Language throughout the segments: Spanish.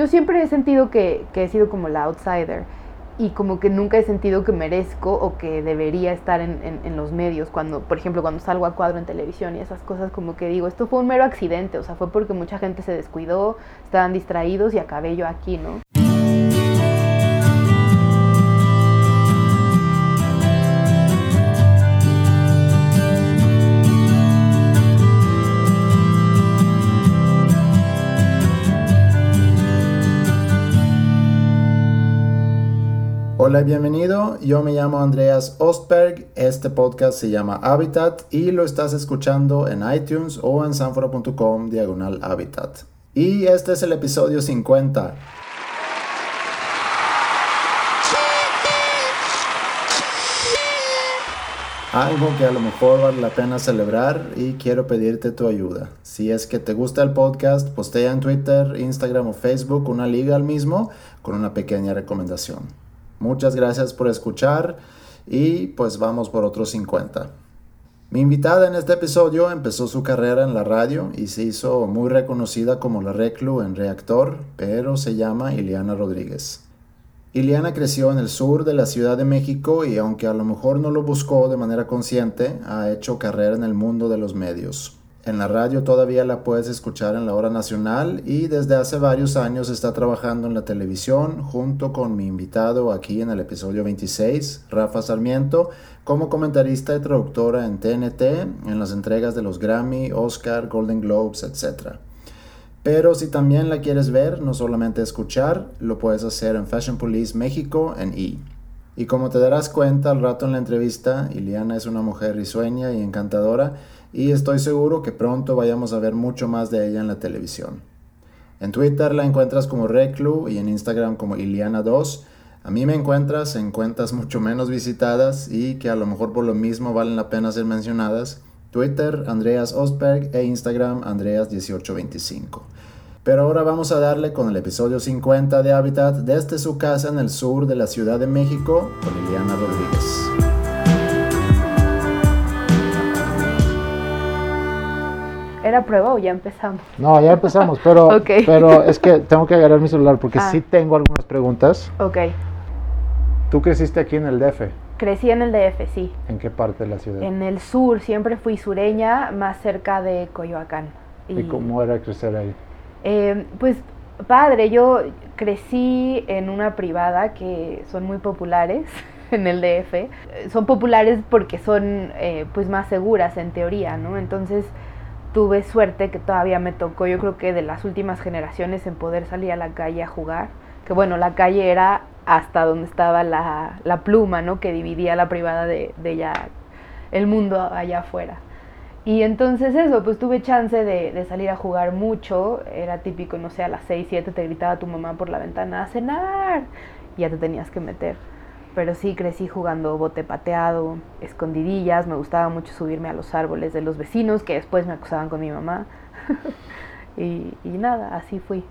yo siempre he sentido que, que he sido como la outsider y como que nunca he sentido que merezco o que debería estar en, en, los medios cuando, por ejemplo, cuando salgo a cuadro en televisión y esas cosas como que digo, esto fue un mero accidente, o sea, fue porque mucha gente se descuidó, estaban distraídos y acabé yo aquí, ¿no? Hola y bienvenido, yo me llamo Andreas Ostberg, este podcast se llama Habitat y lo estás escuchando en iTunes o en sanfora.com diagonal Habitat. Y este es el episodio 50. Algo que a lo mejor vale la pena celebrar y quiero pedirte tu ayuda. Si es que te gusta el podcast, postea en Twitter, Instagram o Facebook una liga al mismo con una pequeña recomendación. Muchas gracias por escuchar y pues vamos por otros 50. Mi invitada en este episodio empezó su carrera en la radio y se hizo muy reconocida como la reclu en Reactor, pero se llama Ileana Rodríguez. Ileana creció en el sur de la Ciudad de México y aunque a lo mejor no lo buscó de manera consciente, ha hecho carrera en el mundo de los medios. En la radio todavía la puedes escuchar en la hora nacional y desde hace varios años está trabajando en la televisión junto con mi invitado aquí en el episodio 26, Rafa Sarmiento, como comentarista y traductora en TNT, en las entregas de los Grammy, Oscar, Golden Globes, etc. Pero si también la quieres ver, no solamente escuchar, lo puedes hacer en Fashion Police México en E! Y como te darás cuenta al rato en la entrevista, Iliana es una mujer risueña y encantadora y estoy seguro que pronto vayamos a ver mucho más de ella en la televisión. En Twitter la encuentras como Reclu y en Instagram como Iliana2. A mí me encuentras en cuentas mucho menos visitadas y que a lo mejor por lo mismo valen la pena ser mencionadas. Twitter Andreas Ostberg e Instagram Andreas1825. Pero ahora vamos a darle con el episodio 50 de Habitat desde su casa en el sur de la Ciudad de México con Iliana Rodríguez. ¿Era prueba o ya empezamos? No, ya empezamos, pero, pero es que tengo que agarrar mi celular porque ah. sí tengo algunas preguntas. Ok. ¿Tú creciste aquí en el DF? Crecí en el DF, sí. ¿En qué parte de la ciudad? En el sur, siempre fui sureña, más cerca de Coyoacán. ¿Y, cómo era crecer ahí? Eh, pues padre, yo crecí en una privada que son muy populares en el DF. Son populares porque son eh, pues más seguras en teoría, ¿no? Entonces tuve suerte que todavía me tocó, yo creo que de las últimas generaciones en poder salir a la calle a jugar, que bueno, la calle era hasta donde estaba la, la pluma, ¿no? Que dividía la privada de, el mundo allá afuera. Y entonces eso, pues tuve chance de, de, salir a jugar mucho, era típico, no sé, a las 6, 7 te gritaba tu mamá por la ventana a cenar y ya te tenías que meter pero sí crecí jugando bote pateado, escondidillas, me gustaba mucho subirme a los árboles de los vecinos que después me acusaban con mi mamá. y, nada, así fui.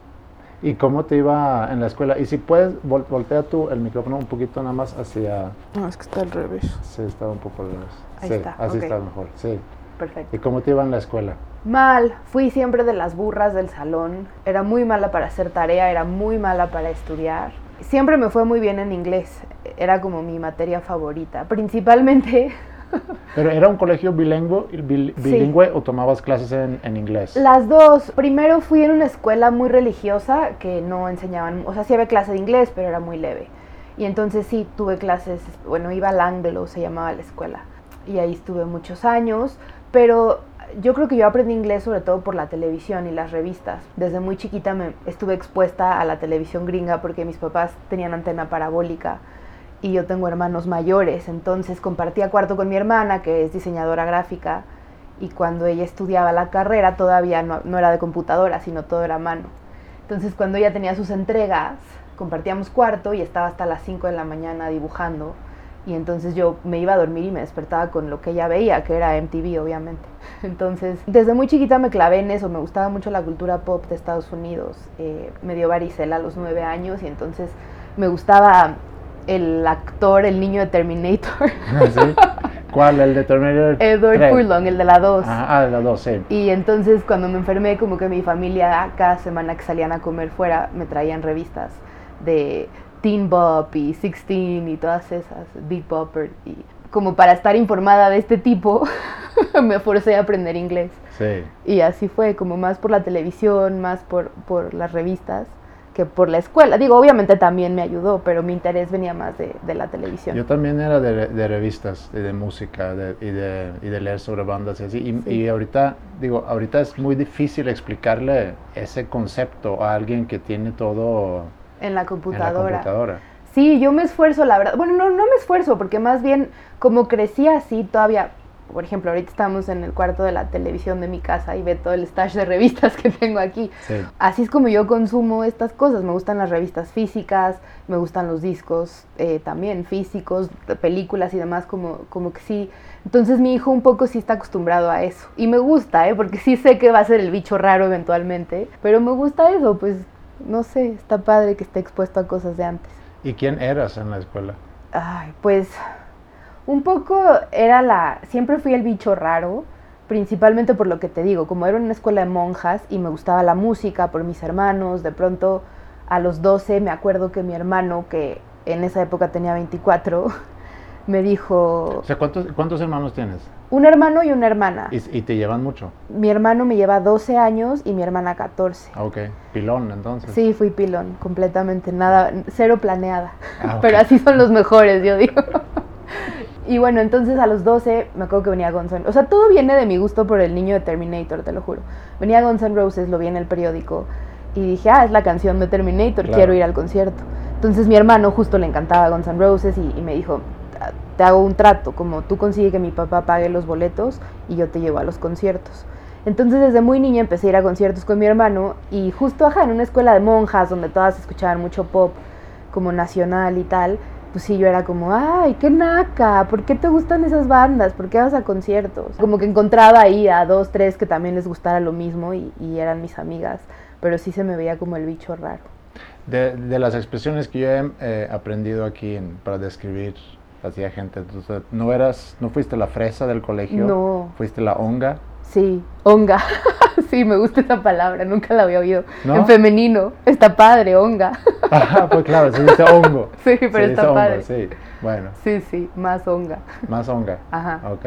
¿Y cómo te iba en la escuela? Y si puedes, voltea tú el micrófono un poquito nada más hacia... No, es que está al revés. Sí, estaba un poco al revés. Ahí sí, está. Así está mejor, sí. Perfecto. ¿Y cómo te iba en la escuela? Mal, fui siempre de las burras del salón. Era muy mala para hacer tarea, era muy mala para estudiar. Siempre me fue muy bien en inglés era como mi materia favorita, principalmente... ¿Pero era un colegio bilingüe, bilingüe o tomabas clases en, en, inglés? Las dos. Primero fui en una escuela muy religiosa que no enseñaban, o sea, sí había clase de inglés, pero era muy leve. Y entonces sí, tuve clases, bueno, iba a Langdelo, se llamaba la escuela. Y ahí estuve muchos años, pero yo creo que yo aprendí inglés sobre todo por la televisión y las revistas. Desde muy chiquita me estuve expuesta a la televisión gringa porque mis papás tenían antena parabólica y yo tengo hermanos mayores, entonces compartía cuarto con mi hermana, que es diseñadora gráfica, y cuando ella estudiaba la carrera todavía no, era de computadora, sino todo era mano. Entonces cuando ella tenía sus entregas, compartíamos cuarto y estaba hasta las 5 de la mañana dibujando, y entonces yo me iba a dormir y me despertaba con lo que ella veía, que era MTV obviamente. Entonces desde muy chiquita me clavé en eso, me gustaba mucho la cultura pop de Estados Unidos, eh, me dio varicela a los nueve años y entonces me gustaba el actor, el niño de Terminator. Ah, ¿Cuál? ¿El de Terminator? Edward 3? Furlong, el de la 2. Ah, de la 2, sí. Y entonces cuando me enfermé, como que mi familia cada semana que salían a comer fuera me traían revistas de Teen Bop y Sixteen y todas esas, Big Bopper. Y como para estar informada de este tipo, me forcé a aprender inglés. Sí. Y así fue, como más por la televisión, más por, por las revistas que por la escuela. Digo, obviamente también me ayudó, pero mi interés venía más de, de la televisión. Yo también era de, de revistas, de, de música de- y, de, y de leer sobre bandas y así. Y, Sí. y ahorita, digo, ahorita es muy difícil explicarle ese concepto a alguien que tiene todo en la en la computadora. Sí, yo me esfuerzo, la verdad. Bueno, no, no me esfuerzo, porque más bien como crecí así, todavía, por ejemplo, ahorita estamos en el cuarto de la televisión de mi casa y ve todo el stash de revistas que tengo aquí. Sí. Así es como yo consumo estas cosas. Me gustan las revistas físicas, me gustan los discos eh, también físicos, películas y demás, como, como que sí. Entonces mi hijo un poco sí está acostumbrado a eso. Y me gusta, ¿eh? porque sí sé que va a ser el bicho raro eventualmente, pero me gusta eso, pues no sé, está padre que esté expuesto a cosas de antes. ¿Y quién eras en la escuela? Ay, pues un poco era la, siempre fui el bicho raro, principalmente por lo que te digo, como era una escuela de monjas y me gustaba la música por mis hermanos, de pronto a los 12 me acuerdo que mi hermano, que en esa época tenía 24, me dijo, O sea, ¿cuántos, cuántos hermanos tienes? un hermano y una hermana. ¿Y, y te llevan mucho? Mi hermano me lleva 12 años y mi hermana 14. Ah, ok. Pilón, entonces. Sí, fui pilón, completamente, nada, cero planeada. Ah. Pero así son los mejores, yo digo. y bueno, entonces a los 12 me acuerdo que venía Guns N' O sea, todo viene de mi gusto por el niño de Terminator, te lo juro. Venía Guns N' Roses, lo vi en el periódico y dije, ah, es la canción de Terminator, Claro. quiero ir al concierto. Entonces mi hermano justo le encantaba Guns N' Roses y, y me dijo, "Ah, te hago un trato, como tú consigues que mi papá pague los boletos y yo te llevo a los conciertos. Entonces desde muy niña empecé a ir a conciertos con mi hermano y justo ajá, en una escuela de monjas donde todas escuchaban mucho pop como nacional y tal, pues sí, yo era como, ay, qué naca, ¿por qué te gustan esas bandas? ¿Por qué vas a conciertos? Como que encontraba ahí a dos, tres que también les gustara lo mismo y, eran mis amigas, pero sí se me veía como el bicho raro. De, las expresiones que yo he eh, aprendido aquí para describir así a gente, entonces, ¿no eras, no fuiste la fresa del colegio? No. ¿Fuiste la onga? Sí, onga. sí, me gusta esa palabra, nunca la había oído. ¿No? En femenino, está padre, onga. Ah, pues claro, se dice hongo. Sí, Se pero dice está hongo, padre. Sí, bueno, Sí, sí, más onga. más onga. Ajá. Ok.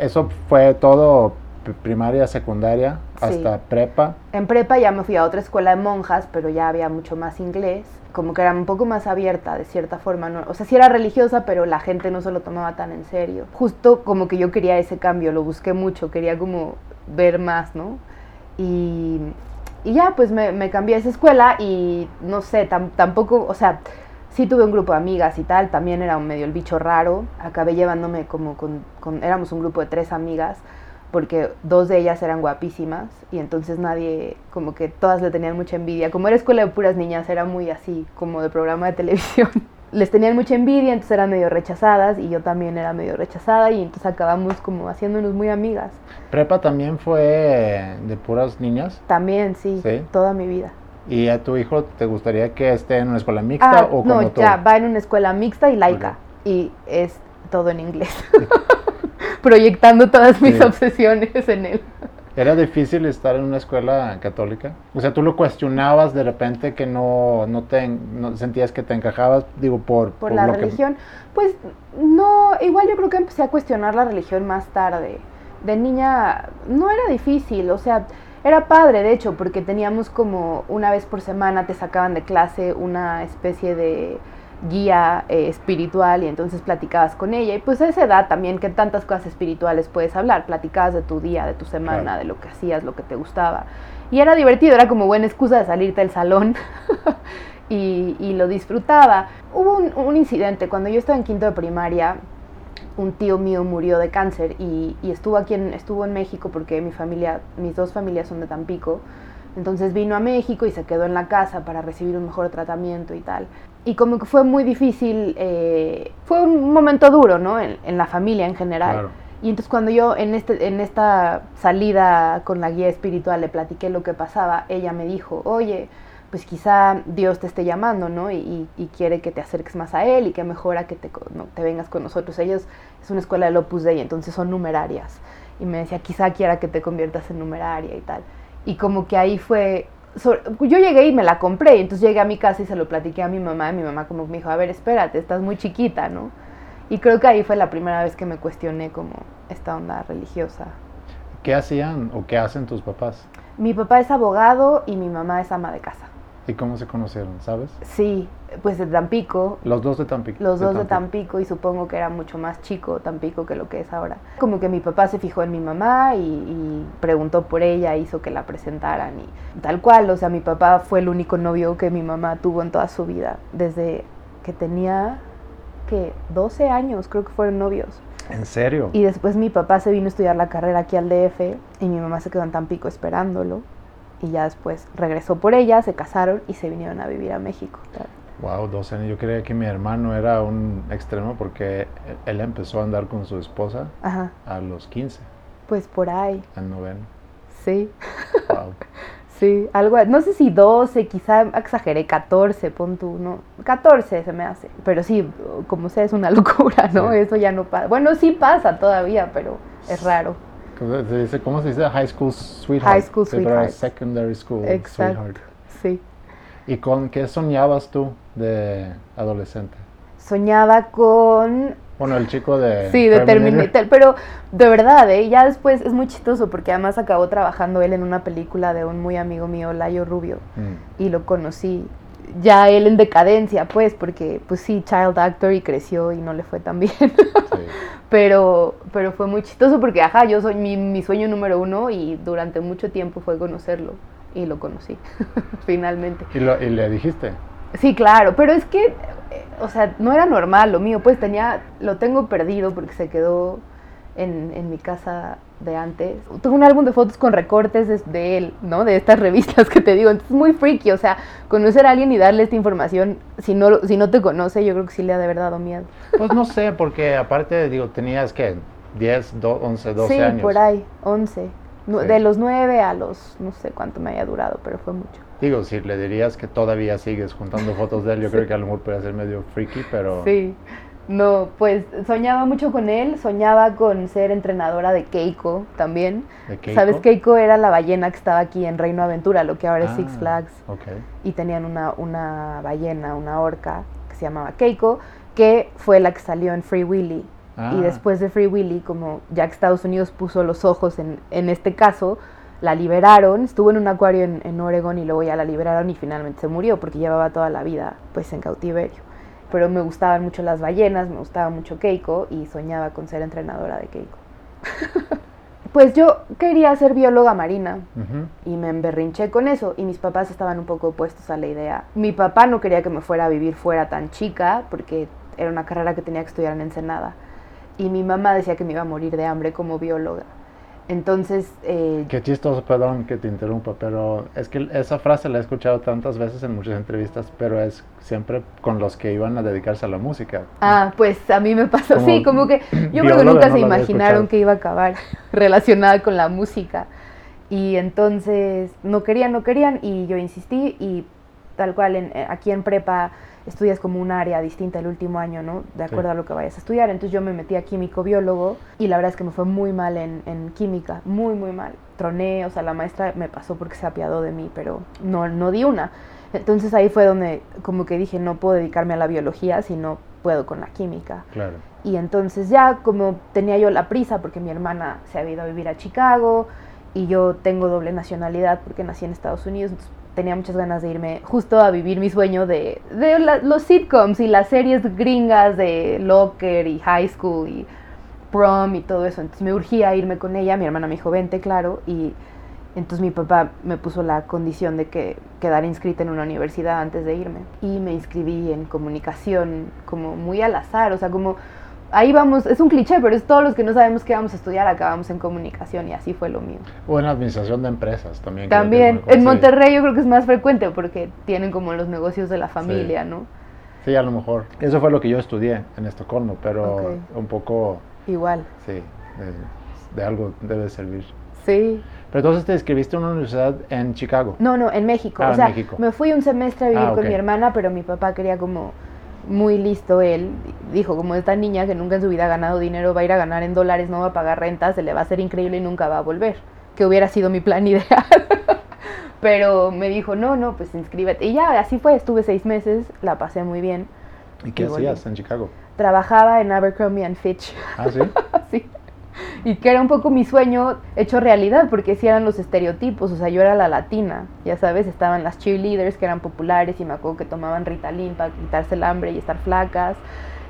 Eso fue todo primaria, secundaria, Sí. hasta prepa. En prepa ya me fui a otra escuela de monjas, pero ya había mucho más inglés. Como que era un poco más abierta de cierta forma. ¿no? O sea, sí era religiosa, pero la gente no se lo tomaba tan en serio. Justo como que yo quería ese cambio, lo busqué mucho, quería como ver más, ¿no? Y, y ya, pues me, me cambié a esa escuela y no sé, tam- tampoco, o sea, sí tuve un grupo de amigas y tal, también era un medio el bicho raro. Acabé llevándome como con, con éramos un grupo de tres amigas porque dos de ellas eran guapísimas y entonces nadie, como que todas le tenían mucha envidia. Como era escuela de puras niñas, era muy así, como de programa de televisión. Les tenían mucha envidia, entonces eran medio rechazadas y yo también era medio rechazada y entonces acabamos como haciéndonos muy amigas. Prepa también fue de puras niñas. También, sí, Sí. toda mi vida. ¿Y a tu hijo te gustaría que esté en una escuela mixta Ah, o como no, tú? ya, va en una escuela mixta y laica y es todo en inglés. Proyectando todas mis Sí. obsesiones en él. ¿Era difícil estar en una escuela católica? O sea, tú lo cuestionabas de repente que no, no te no sentías que te encajabas, digo, por, por la que- religión. Pues no, igual yo creo que empecé a cuestionar la religión más tarde. De niña no era difícil, o sea, era padre de hecho, porque teníamos como una vez por semana te sacaban de clase una especie de guía eh, espiritual y entonces platicabas con ella y pues a esa edad también que tantas cosas espirituales puedes hablar, platicabas de tu día, de tu semana, Claro. de lo que hacías, lo que te gustaba y era divertido, era como buena excusa de salirte del salón y, y lo disfrutaba. Hubo un, un incidente cuando yo estaba en quinto de primaria, un tío mío murió de cáncer y, y estuvo aquí en, estuvo en México porque mi familia, mis dos familias son de Tampico. Entonces vino a México y se quedó en la casa para recibir un mejor tratamiento y tal. Y como que fue muy difícil, eh, fue un momento duro, ¿no? En, en la familia en general. Claro. Y entonces cuando yo en, este, en esta salida con la guía espiritual le platiqué lo que pasaba, ella me dijo, oye, pues quizá Dios te esté llamando, ¿no? Y, y quiere que te acerques más a Él y que mejora que te, no, te vengas con nosotros. Ellos es una escuela del Opus Dei, entonces son numerarias. Y me decía, quizá quiera que te conviertas en numeraria y tal. Y como que ahí fue, yo llegué y me la compré, y entonces llegué a mi casa y se lo platiqué a mi mamá, y mi mamá como me dijo, a ver, espérate, estás muy chiquita, ¿no? Y creo que ahí fue la primera vez que me cuestioné como esta onda religiosa. ¿Qué hacían o qué hacen tus papás? Mi papá es abogado y mi mamá es ama de casa. ¿Y cómo se conocieron, sabes? Sí, pues de Tampico. Los dos de Tampico. Los dos de Tampico. y supongo que era mucho más chico Tampico que lo que es ahora. Como que mi papá se fijó en mi mamá y, preguntó por ella, hizo que la presentaran y tal cual. O sea, mi papá fue el único novio que mi mamá tuvo en toda su vida. Desde que tenía, que 12 años creo que fueron novios. ¿En serio? Y después mi papá se vino a estudiar la carrera aquí al DF y mi mamá se quedó en Tampico esperándolo y ya después regresó por ella, se casaron y se vinieron a vivir a México. Wow, 12 años. Yo creía que mi hermano era un extremo porque él empezó a andar con su esposa a los 15. Pues por ahí. En noveno. Sí. Wow. sí, algo, no sé si 12, quizá exageré, 14, pon tú, no, 14 se me hace. Pero sí, como sea, es una locura, ¿no? Eso ya no pasa. Bueno, sí pasa todavía, pero es raro. ¿Cómo se dice? High School Sweetheart. High School Sweetheart. Secondary School Exacto. Sweetheart. Sí. ¿Y con qué soñabas tú de adolescente? Soñaba con... Bueno, el chico de... Sí, de Terminator. Pero de verdad, ¿eh? ya después es muy chistoso porque además acabó trabajando él en una película de un muy amigo mío, Layo Rubio, mm. y lo conocí ya él en decadencia, pues, porque pues sí, child actor y creció y no le fue tan bien. pero, pero fue muy chistoso porque, ajá, yo soy mi, mi sueño número uno y durante mucho tiempo fue conocerlo y lo conocí, finalmente. ¿Y, lo, ¿Y le dijiste? Sí, claro, pero es que, eh, o sea, no era normal lo mío, pues tenía, lo tengo perdido porque se quedó en, en mi casa de antes. Tengo un álbum de fotos con recortes de, él, ¿no? De estas revistas que te digo. Entonces es muy freaky, o sea, conocer a alguien y darle esta información, si no, si no te conoce, yo creo que sí le ha de haber dado miedo. Pues no sé, porque aparte, digo, tenías que 10, 11, 12 años. Sí, por ahí, 11. De los 9 a los, no sé cuánto me haya durado, pero fue mucho. Digo, si le dirías que todavía sigues juntando fotos de él, yo creo que a lo mejor puede ser medio freaky, pero... Sí. No, pues soñaba mucho con él, soñaba con ser entrenadora de Keiko también. ¿Sabes? Keiko era la ballena que estaba aquí en Reino Aventura, lo que ahora es Six ah, Flags. Y tenían una, una ballena, una orca, que se llamaba Keiko, que fue la que salió en Free Willy. Y ah. después de Free Willy, como ya que Estados Unidos puso los ojos en, en este caso, la liberaron, estuvo en un acuario en, en Oregon y luego ya la liberaron y finalmente se murió porque llevaba toda la vida pues en cautiverio pero me gustaban mucho las ballenas, me gustaba mucho Keiko y soñaba con ser entrenadora de Keiko. pues yo quería ser bióloga marina y me emberrinché con eso y mis papás estaban un poco opuestos a la idea. Mi papá no quería que me fuera a vivir fuera tan chica porque era una carrera que tenía que estudiar en Ensenada y mi mamá decía que me iba a morir de hambre como bióloga. Entonces... Eh, Qué chistoso, perdón que te interrumpa, pero es que esa frase la he escuchado tantas veces en muchas entrevistas, pero es siempre con los que iban a dedicarse a la música. Ah, pues a mí me pasó así, como que yo creo que nunca se imaginaron que iba a acabar relacionada con la música. Y entonces no querían, no querían, y yo insistí, y tal cual, en, eh, aquí en prepa estudias como un área distinta el último año, ¿no? De acuerdo a lo que vayas a estudiar. Entonces yo me metí a químico-biólogo y la verdad es que me fue muy mal en, en, química, muy, muy mal. Troné, o sea, la maestra me pasó porque se apiadó de mí, pero no, no di una. Entonces ahí fue donde como que dije, no puedo dedicarme a la biología si no puedo con la química. Claro. Y entonces ya como tenía yo la prisa porque mi hermana se había ido a vivir a Chicago y yo tengo doble nacionalidad porque nací en Estados Unidos, entonces tenía muchas ganas de irme justo a vivir mi sueño de, de los sitcoms y las series gringas de Locker y High School y Prom y todo eso. Entonces me urgía irme con ella, mi hermana me dijo, vente, claro, y entonces mi papá me puso la condición de que quedara inscrita en una universidad antes de irme. Y me inscribí en comunicación como muy al azar, o sea, como ahí vamos, es un cliché, pero es todos los que no sabemos qué vamos a estudiar, acabamos en comunicación y así fue lo mío. O en administración de empresas también. También, en Monterrey yo creo que es más frecuente porque tienen como los negocios de la familia, ¿no? Sí, a lo mejor. Eso fue lo que yo estudié en Estocolmo, pero un poco... Igual. Sí, de, algo debe servir. Sí. Pero entonces te inscribiste en una universidad en Chicago. No, no, en México. Ah, o en sea, México. me fui un semestre a vivir Ah, con ok. mi hermana, pero mi papá quería como muy listo él. Dijo, como esta niña que nunca en su vida ha ganado dinero, va a ir a ganar en dólares, no va a pagar renta, se le va a hacer increíble y nunca va a volver. Que hubiera sido mi plan ideal. pero me dijo, no, no, pues inscríbete. Y ya, así fue, estuve seis meses, la pasé muy bien. ¿Y qué Y volví. hacías en Chicago? Trabajaba en Abercrombie and Fitch. Ah, sí. Sí. Y que era un poco mi sueño hecho realidad, porque sí eran los estereotipos, o sea, yo era la latina, ya sabes, estaban las cheerleaders que eran populares y me acuerdo que tomaban Ritalin para quitarse el hambre y estar flacas,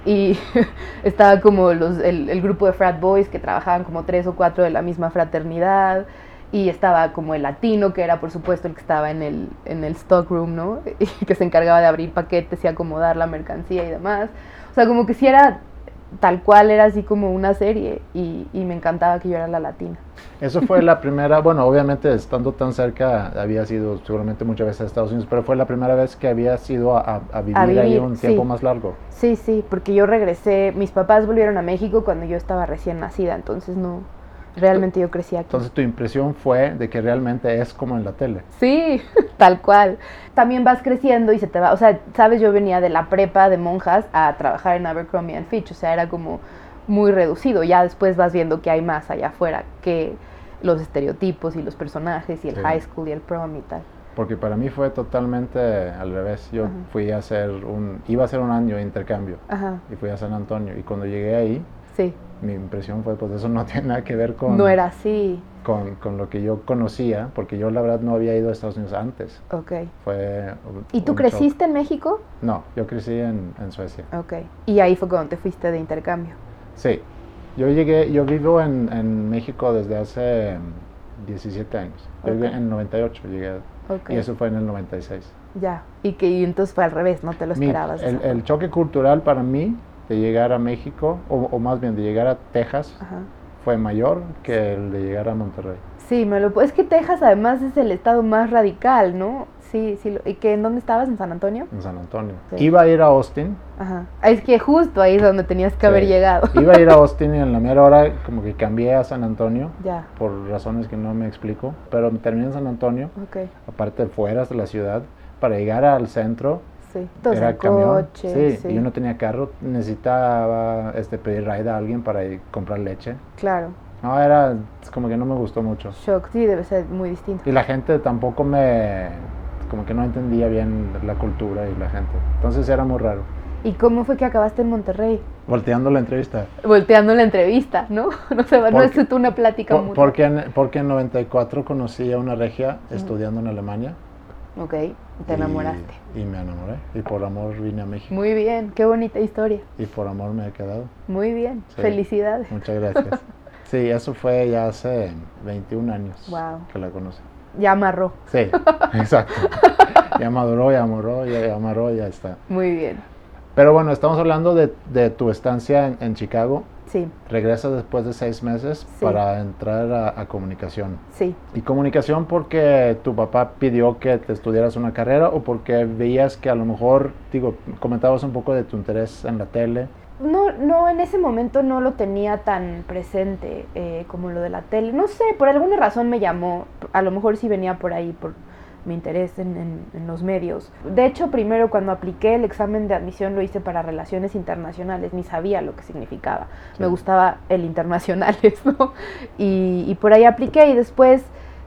y estaba como los, el, el grupo de frat boys que trabajaban como tres o cuatro de la misma fraternidad, y estaba como el latino, que era por supuesto el que estaba en el, en el stockroom, ¿no? Y que se encargaba de abrir paquetes y acomodar la mercancía y demás. O sea, como que sí era tal cual, era así como una serie y, y me encantaba que yo era la latina. Eso fue la primera, bueno, obviamente estando tan cerca, había sido seguramente muchas veces a Estados Unidos, pero fue la primera vez que había ido a, a- a vivir, ahí un sí. tiempo más largo. Sí, sí, porque yo regresé, mis papás volvieron a México cuando yo estaba recién nacida, entonces no, realmente yo crecí aquí. Entonces tu impresión fue de que realmente es como en la tele. Sí, tal cual. También vas creciendo y se te va, o sea, sabes, yo venía de la prepa de monjas a trabajar en Abercrombie and Fitch, o sea, era como muy reducido. Ya después vas viendo que hay más allá afuera que los estereotipos y los personajes y el Sí. high school y el prom y tal. Porque para mí fue totalmente al revés. Yo Ajá. fui a hacer un, iba a hacer un año de intercambio Ajá, y fui a San Antonio. Y cuando llegué ahí, sí. Mi impresión fue, pues eso no tiene nada que ver con, No era así. con, con lo que yo conocía, porque yo la verdad no había ido a Estados Unidos antes. Ok. Fue ¿Y tú creciste en México? shock. No, yo crecí en, en Suecia. Ok. Y ahí fue cuando te fuiste de intercambio. Sí, yo llegué, yo vivo en, en México desde hace mm, 17 años. Yo llegué Ok. en 98, llegué, Ok. y eso fue en el 96. Ya. Y que y entonces fue al revés, no te lo Mi- esperabas. de el, el choque cultural para mí de llegar a México, o, o más bien de llegar a Texas, Ajá. fue mayor que el de llegar a Monterrey. Sí, me lo es que Texas además es el estado más radical, ¿no? Sí, sí. ¿Y que en dónde estabas? ¿En San Antonio? En San Antonio. Sí. Iba a ir a Austin. Ajá. Es que justo ahí es donde tenías que haber llegado. Iba a ir a Austin y en la mera hora como que cambié a San Antonio ya. por razones que no me explico. Pero terminé en San Antonio, Ok. aparte fuera de la ciudad, para llegar al centro. Sí. Todos era camión. coche. sí, y yo no tenía carro, necesitaba este, pedir ride a alguien para ir comprar leche. Claro. No, era como que no me gustó mucho. Shock. Sí, debe ser muy distinto. Y la gente tampoco me, como que no entendía bien la cultura y la gente. Entonces era muy raro. ¿Y cómo fue que acabaste en Monterrey? Volteando la entrevista. Volteando la entrevista, ¿no? No, se va, no Porque- es una plática Por- mutua. porque, en, porque en 94 conocí a una regia estudiando en Alemania. Ok, te enamoraste. Y, y me enamoré. Y por amor vine a México. Muy bien, qué bonita historia. Y por amor me he quedado. Muy bien, Sí. felicidades. Muchas gracias. Sí, eso fue ya hace 21 años Wow. que la conocí. Ya amarró. Sí, exacto. Ya maduró, ya amarró, ya, amarró, ya está. Muy bien. Pero bueno, estamos hablando de, de tu estancia en, en Chicago. Sí, Regresas después de seis meses Sí. para entrar a, a comunicación. sí. ¿Y comunicación porque tu papá pidió que te estudiaras una carrera o porque veías que a lo mejor, digo, comentabas un poco de tu interés en la tele? No, no, en ese momento no lo tenía tan presente eh, como lo de la tele. No sé, por alguna razón me llamó. A lo mejor sí venía por ahí, por mi interés en, en- en los medios. De hecho, primero cuando apliqué el examen de admisión lo hice para relaciones internacionales, ni sabía lo que significaba. Sí. Me gustaba el internacionales, ¿no? Y, y por ahí apliqué y después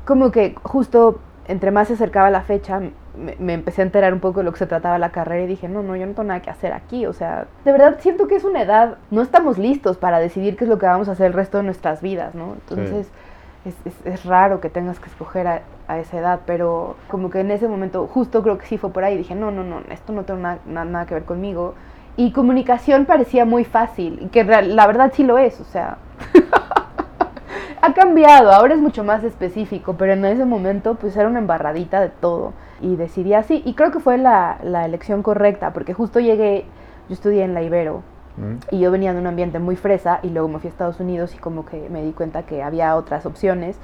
como que justo entre más se acercaba la fecha, me, me empecé a enterar un poco de lo que se trataba la carrera y dije, no, no, yo no tengo nada que hacer aquí. O sea, de verdad siento que es una edad, no estamos listos para decidir qué es lo que vamos a hacer el resto de nuestras vidas, ¿no? Entonces es, es- raro que tengas que escoger a, a esa edad, pero como que en ese momento, justo creo que sí fue por ahí, dije, no, no, no, esto no tiene nada, na- nada que ver conmigo. Y comunicación parecía muy fácil, que la verdad sí lo es, o sea, ha cambiado, ahora es mucho más específico, pero en ese momento pues era una embarradita de todo y decidí así y creo que fue la, la elección correcta porque justo llegué, yo estudié en la Ibero. Y yo venía de un ambiente muy fresa y luego me fui a Estados Unidos y como que me di cuenta que había otras opciones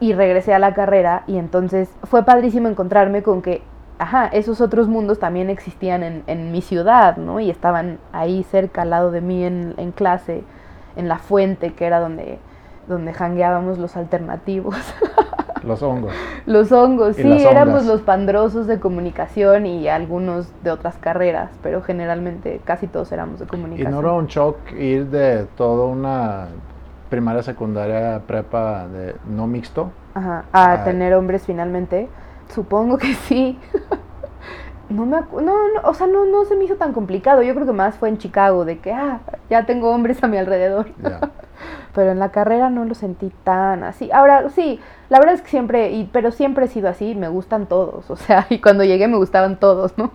y regresé a la carrera y entonces fue padrísimo encontrarme con que, ajá, esos otros mundos también existían en, en mi ciudad, ¿no? Y estaban ahí cerca al lado de mí en, en clase, en la fuente, que era donde donde jangueábamos los alternativos. Los hongos. Los hongos, Y sí, éramos ondas. los pandrosos de comunicación y algunos de otras carreras, pero generalmente casi todos éramos de ¿Y comunicación. no era un shock ir de toda una primaria, secundaria, prepa de no mixto? Ajá, a tener hombres finalmente. Supongo que sí. No me no, no, o sea, no, no se me hizo tan complicado. Yo creo que más fue en Chicago, de que, ah, ya tengo hombres a mi alrededor. Ya. Pero en la carrera no lo sentí tan así. Ahora, sí, la verdad es que siempre, y, pero siempre he sido así, me gustan todos. O sea, y cuando llegué me gustaban todos, ¿no?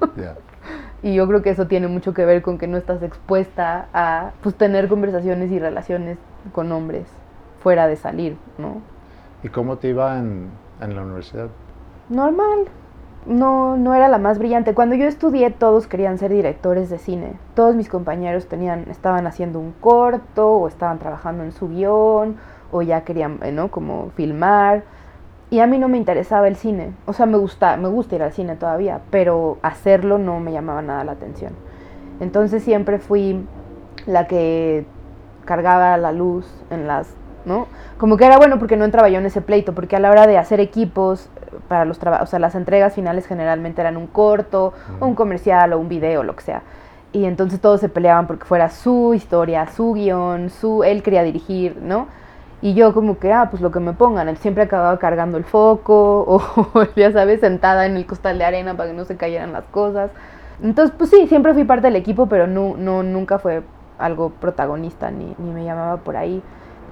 Y yo creo que eso tiene mucho que ver con que no estás expuesta a pues, tener conversaciones y relaciones con hombres fuera de salir, ¿no? ¿Y cómo te iba en, en la universidad? Normal. No, no era la más brillante. Cuando yo estudié todos querían ser directores de cine. Todos mis compañeros tenían, estaban haciendo un corto o estaban trabajando en su guion o ya querían, eh, ¿no? Como filmar. Y a mí no me interesaba el cine. O sea, me gusta, me gusta ir al cine todavía, pero hacerlo no me llamaba nada la atención. Entonces siempre fui la que cargaba la luz en las, ¿no? Como que era bueno porque no entraba yo en ese pleito, porque a la hora de hacer equipos para los trabajos, o sea, las entregas finales generalmente eran un corto, o un comercial, o un video, lo que sea. Y entonces todos se peleaban porque fuera su historia, su guion, su, él quería dirigir, ¿no? Y yo como que, ah, pues lo que me pongan, él siempre acababa cargando el foco, o ya sabes, sentada en el costal de arena para que no se cayeran las cosas. Entonces, pues sí, siempre fui parte del equipo, pero no, no, nunca fue algo protagonista, ni, ni me llamaba por ahí.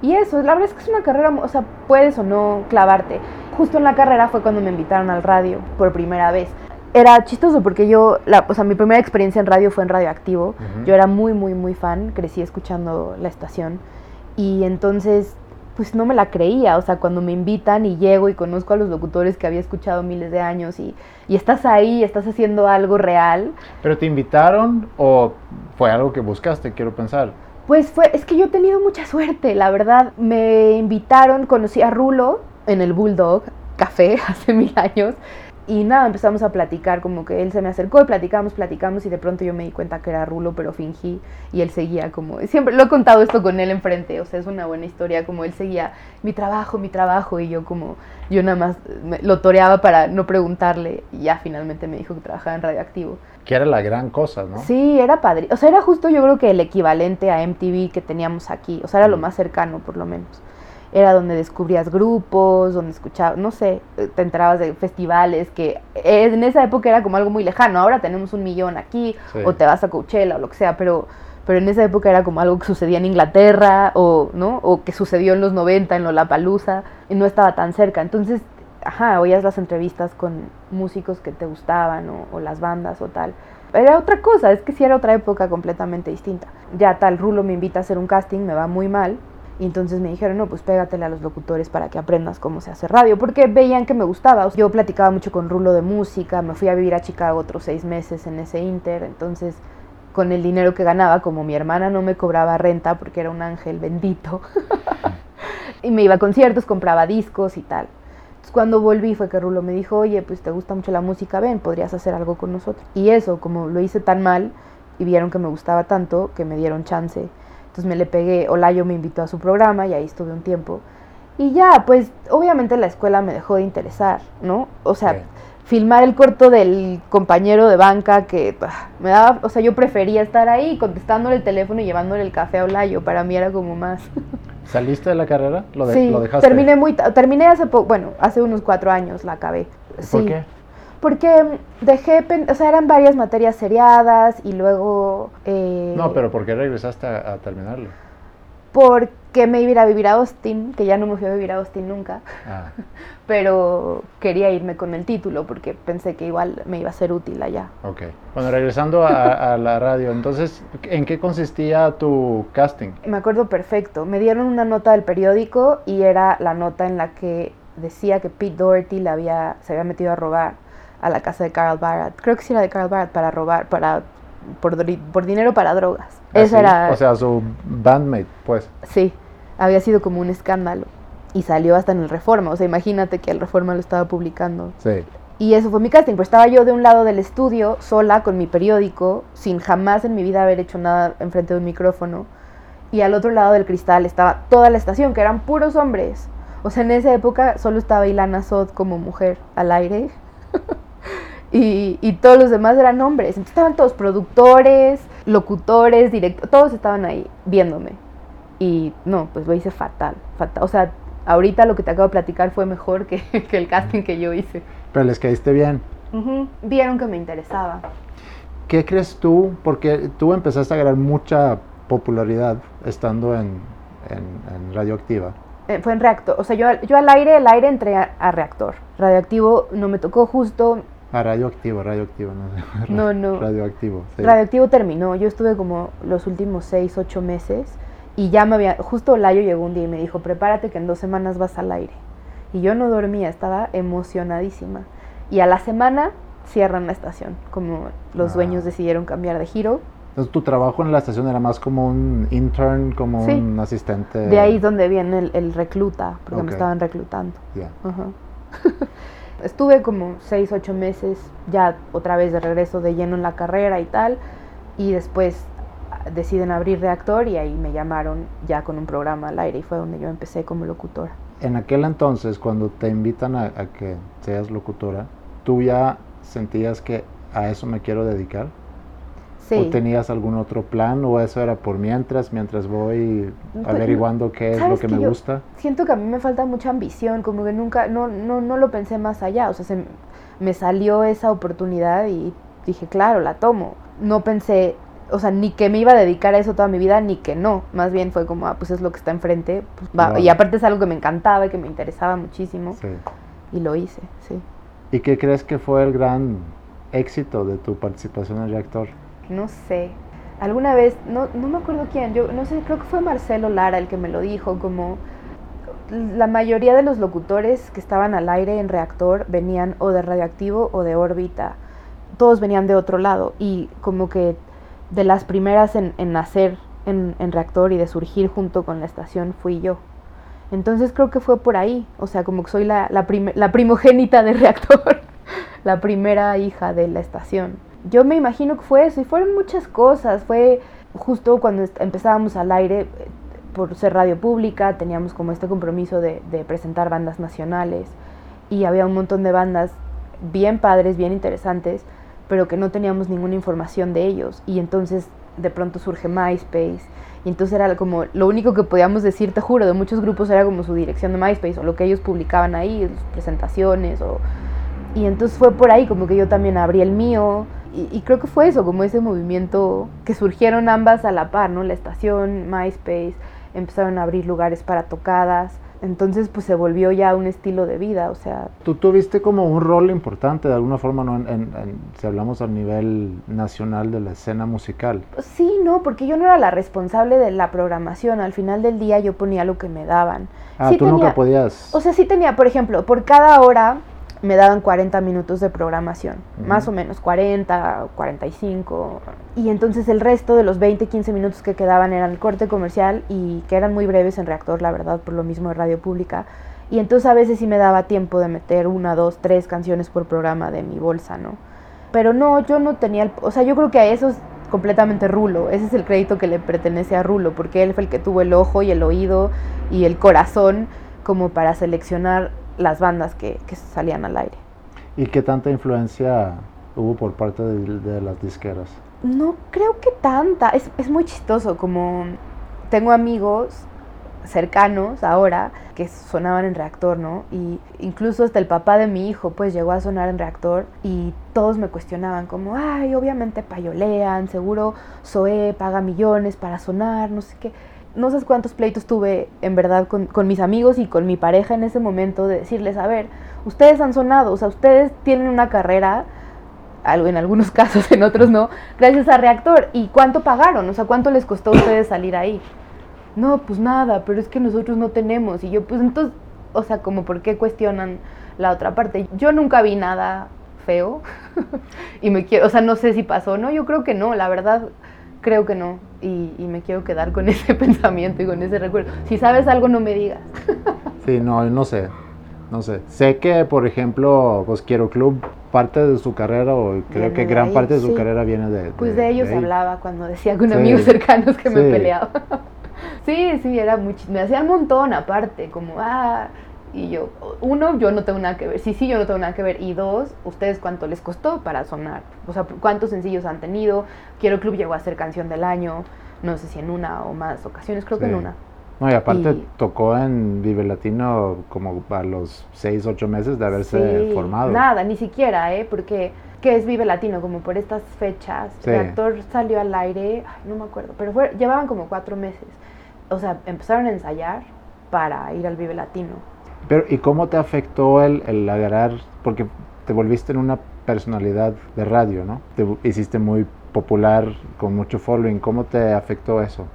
Y eso, la verdad es que es una carrera, o sea, puedes o no clavarte. Justo en la carrera fue cuando me invitaron al radio por primera vez. Era chistoso porque yo, la, o sea, mi primera experiencia en radio fue en Radioactivo. Ujú. Yo era muy, muy, muy fan, crecí escuchando la estación. Y entonces, pues no me la creía. O sea, cuando me invitan y llego y conozco a los locutores que había escuchado miles de años y, y estás ahí, estás haciendo algo real. ¿Pero te invitaron o fue algo que buscaste, quiero pensar? Pues fue, es que yo he tenido mucha suerte, la verdad. Me invitaron, conocí a Rulo en el Bulldog Café hace mil años. Y nada, empezamos a platicar, como que él se me acercó y platicamos, platicamos y de pronto yo me di cuenta que era Rulo, pero fingí y él seguía como, siempre lo he contado esto con él enfrente, o sea, es una buena historia, como él seguía, mi trabajo, mi trabajo, y yo como, yo nada más me- lo toreaba para no preguntarle y ya finalmente me dijo que trabajaba en Radioactivo. Que era la gran cosa, ¿no? Sí, era padre. O sea, era justo yo creo que el equivalente a MTV que teníamos aquí. O sea, era lo Mm. más cercano, por lo menos. Era donde descubrías grupos, donde escuchabas, no sé, te enterabas de festivales que eh, en esa época era como algo muy lejano. Ahora tenemos un millón aquí, Sí. o te vas a Coachella o lo que sea, pero, pero en esa época era como algo que sucedía en Inglaterra, o, ¿no? o que sucedió en los 90 en Lollapalooza, y no estaba tan cerca. Entonces, ajá, oías las entrevistas con músicos que te gustaban, o, o las bandas o tal. Era otra cosa, es que sí era otra época completamente distinta. Ya tal, Rulo me invita a hacer un casting, me va muy mal. Y entonces me dijeron, no, pues pégatele a los locutores para que aprendas cómo se hace radio, porque veían que me gustaba. Yo platicaba mucho con Rulo de música, me fui a vivir a Chicago otros seis meses en ese inter, entonces con el dinero que ganaba, como mi hermana no me cobraba renta porque era un ángel bendito, y me iba a conciertos, compraba discos y tal. Entonces, cuando volví fue que Rulo me dijo, oye, pues te gusta mucho la música, ven, podrías hacer algo con nosotros. Y eso, como lo hice tan mal y vieron que me gustaba tanto, que me dieron chance. Entonces me le pegué, Olayo me invitó a su programa y ahí estuve un tiempo. Y ya, pues obviamente la escuela me dejó de interesar, ¿no? O sea, filmar el corto del compañero de banca que me daba, o sea, yo prefería estar ahí contestándole el teléfono y llevándole el café a Olayo, para mí era como más... ¿Saliste de la carrera? ¿Lo, de- sí, lo dejaste? terminé muy, terminé hace poco, bueno, hace unos cuatro años la acabé. ¿Por Sí, qué? Porque dejé, o sea, eran varias materias seriadas y luego... eh, No, pero ¿por qué regresaste a, a terminarlo? Porque me iba a ir a vivir a Austin, que ya no me fui a vivir a Austin nunca, Ah, pero quería irme con el título porque pensé que igual me iba a ser útil allá. ok. Bueno, regresando a, a la radio, entonces, ¿en qué consistía tu casting? Me acuerdo perfecto, me dieron una nota del periódico y era la nota en la que decía que Pete Doherty le había, se había metido a robar a la casa de Carl Barrett. Creo que sí era de Carl Barrett para robar, para por, por dinero para drogas. Esa Así, era, O sea, su bandmate, pues. sí, había sido como un escándalo. Y salió hasta en el Reforma, o sea, imagínate que el Reforma lo estaba publicando. Sí. Y eso fue mi casting, pero estaba yo de un lado del estudio, sola, con mi periódico, sin jamás en mi vida haber hecho nada enfrente de un micrófono. y al otro lado del cristal estaba toda la estación, que eran puros hombres. O sea, en esa época solo estaba Ilana Sod como mujer al aire. Y, y, todos los demás eran hombres. Entonces estaban todos productores, locutores, directores, todos estaban ahí viéndome. Y no, pues lo hice fatal, fatal. O sea, ahorita lo que te acabo de platicar fue mejor que, que el casting que yo hice. Pero les caíste bien. Vieron que me interesaba. ¿Qué crees tú? Porque tú empezaste a ganar mucha popularidad estando en, en, en Radioactiva. Eh, fue en reactor. O sea, yo, yo al aire, el aire entré a, a reactor. Radioactivo no me tocó justo. Ah, radioactivo, radioactivo, no. No, no. Radioactivo, sí. Radioactivo terminó. Yo estuve como los últimos seis, ocho meses. Y ya me había. Justo Layo llegó un día y me dijo: Prepárate que en dos semanas vas al aire. Y yo no dormía, estaba emocionadísima. Y a la semana cierran la estación. Como los Ah. dueños decidieron cambiar de giro. Entonces tu trabajo en la estación era más como un intern, como Sí. un asistente. De ahí es donde viene el, el recluta, porque Ok. me estaban reclutando. Ya. Ajá. Estuve como seis, ocho meses ya otra vez de regreso de lleno en la carrera y tal. Y después deciden abrir reactor y ahí me llamaron ya con un programa al aire y fue donde yo empecé como locutora. En aquel entonces, cuando te invitan a, a que seas locutora, ¿tú ya sentías que a eso me quiero dedicar? Sí. ¿O tenías algún otro plan? ¿O eso era por mientras, mientras voy Pues, averiguando qué es lo ¿sabes que que me gusta? Siento que a mí me falta mucha ambición, como que nunca, no, no, no lo pensé más allá. O sea, se, me salió esa oportunidad y dije, claro, la tomo. No pensé, o sea, ni que me iba a dedicar a eso toda mi vida, ni que no. Más bien fue como, ah, pues es lo que está enfrente. pues va. Vale. Y aparte es algo que me encantaba y que me interesaba muchísimo. Sí. Y lo hice, sí. ¿Y qué crees que fue el gran éxito de tu participación en Reactor? No sé. Alguna vez, no, no me acuerdo quién, yo no sé, creo que fue Marcelo Lara el que me lo dijo, como la mayoría de los locutores que estaban al aire en reactor venían o de radioactivo o de órbita. Todos venían de otro lado y como que de las primeras en, nacer en, en reactor y de surgir junto con la estación fui yo. Entonces creo que fue por ahí, o sea, como que soy la, la, prim- la primogénita de reactor, la primera hija de la estación. Yo me imagino que fue eso y fueron muchas cosas, fue justo cuando empezábamos al aire, por ser radio pública, teníamos como este compromiso de, de presentar bandas nacionales y había un montón de bandas bien padres, bien interesantes, pero que no teníamos ninguna información de ellos. Y entonces de pronto surge MySpace. Y entonces era como lo único que podíamos decir, te juro, de muchos grupos era como su dirección de MySpace o lo que ellos publicaban ahí, sus presentaciones. O... Y entonces fue por ahí como que yo también abrí el mío. Y, y creo que fue eso, como ese movimiento que surgieron ambas a la par, ¿no? La estación, MySpace, empezaron a abrir lugares para tocadas. Entonces pues se volvió ya un estilo de vida, o sea, Tú tuviste como un rol importante de alguna forma, ¿no? En, en- en- si hablamos al nivel nacional de la escena musical. Sí, no, porque yo no era la responsable de la programación. Al final del día yo ponía lo que me daban. Ah, Sí tú tenía- nunca podías... O sea, sí tenía, por ejemplo, por cada hora me daban 40 minutos de programación, más o menos 40, 45. Y entonces el resto de los 20, 15 minutos que quedaban eran el corte comercial y que eran muy breves en reactor, la verdad, por lo mismo de radio pública. Y entonces a veces sí me daba tiempo de meter una, dos, tres canciones por programa de mi bolsa, ¿no? Pero no, yo no tenía, el, o sea, yo creo que a eso es completamente Rulo. Ese es el crédito que le pertenece a Rulo, porque él fue el que tuvo el ojo y el oído y el corazón como para seleccionar las bandas que, que salían al aire. ¿Y qué tanta influencia hubo por parte de, de las disqueras? No creo que tanta, es, es muy chistoso, como tengo amigos cercanos ahora que sonaban en reactor, ¿no? Y incluso hasta el papá de mi hijo pues llegó a sonar en reactor y todos me cuestionaban como, ay, obviamente payolean, seguro Zoé paga millones para sonar, no sé qué. No sé cuántos pleitos tuve en verdad con, mis amigos y con mi pareja en ese momento de decirles, a ver, ustedes han sonado, o sea, ustedes tienen una carrera en algunos casos, en otros no, gracias a Reactor. ¿Y cuánto pagaron? O sea, ¿cuánto les costó a ustedes salir ahí? No, pues nada, pero es que nosotros no tenemos. Y yo, pues entonces, o sea, como por qué cuestionan la otra parte. Yo nunca vi nada feo y me quiero, o sea, no sé si pasó, no, yo creo que no, la verdad, creo que no. Y, y me quiero quedar con ese pensamiento y con ese recuerdo. Si sabes algo, no me digas. Sí, no, no sé. No sé. Sé que, por ejemplo, pues Quiero Club, parte de su carrera, o creo que de gran ahí, parte de su sí. carrera viene de. Pues de ellos hablaba cuando decía con Sí, amigos cercanos que me peleaba. Sí, sí, era muy me hacía un montón aparte, como, ah, y yo, uno, yo no tengo nada que ver, sí, sí, yo no tengo nada que ver, y dos, ustedes cuánto les costó para sonar, o sea, cuántos sencillos han tenido, Quiero Club llegó a ser canción del año, no sé si en una o más ocasiones, creo que en una. No, y aparte tocó en Vive Latino como a los 6, 8 meses de haberse formado. Nada, ni siquiera, ¿eh? Porque, ¿qué es Vive Latino? Como por estas fechas. El actor salió al aire, no me acuerdo, pero fue, llevaban como cuatro meses. O sea, empezaron a ensayar para ir al Vive Latino. Pero, ¿y cómo te afectó el, el agarrar? Porque te volviste en una personalidad de radio, ¿no? Te hiciste muy popular, con mucho following. ¿Cómo te afectó eso?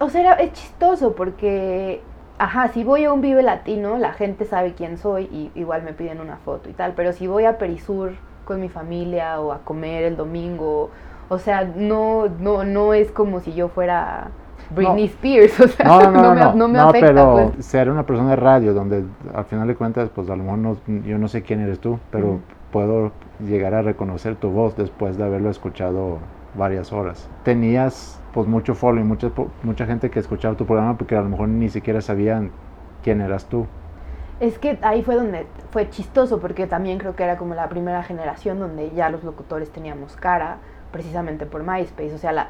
o sea, es chistoso porque, ajá, si voy a un Vive Latino, la gente sabe quién soy y igual me piden una foto y tal, pero si voy a Perisur con mi familia o a comer el domingo, o sea, no, no, no es como si yo fuera Britney Spears, o sea, no, no, no, no, me, afecta. pero pues. ser una persona de radio, donde al final de cuentas, pues a lo mejor yo no sé quién eres tú, pero puedo llegar a reconocer tu voz después de haberlo escuchado varias horas. Tenías pues mucho following, mucha, mucha gente que escuchaba tu programa porque a lo mejor ni siquiera sabían quién eras tú. Es que ahí fue donde fue chistoso porque también creo que era como la primera generación donde ya los locutores teníamos cara, precisamente por MySpace. O sea, la,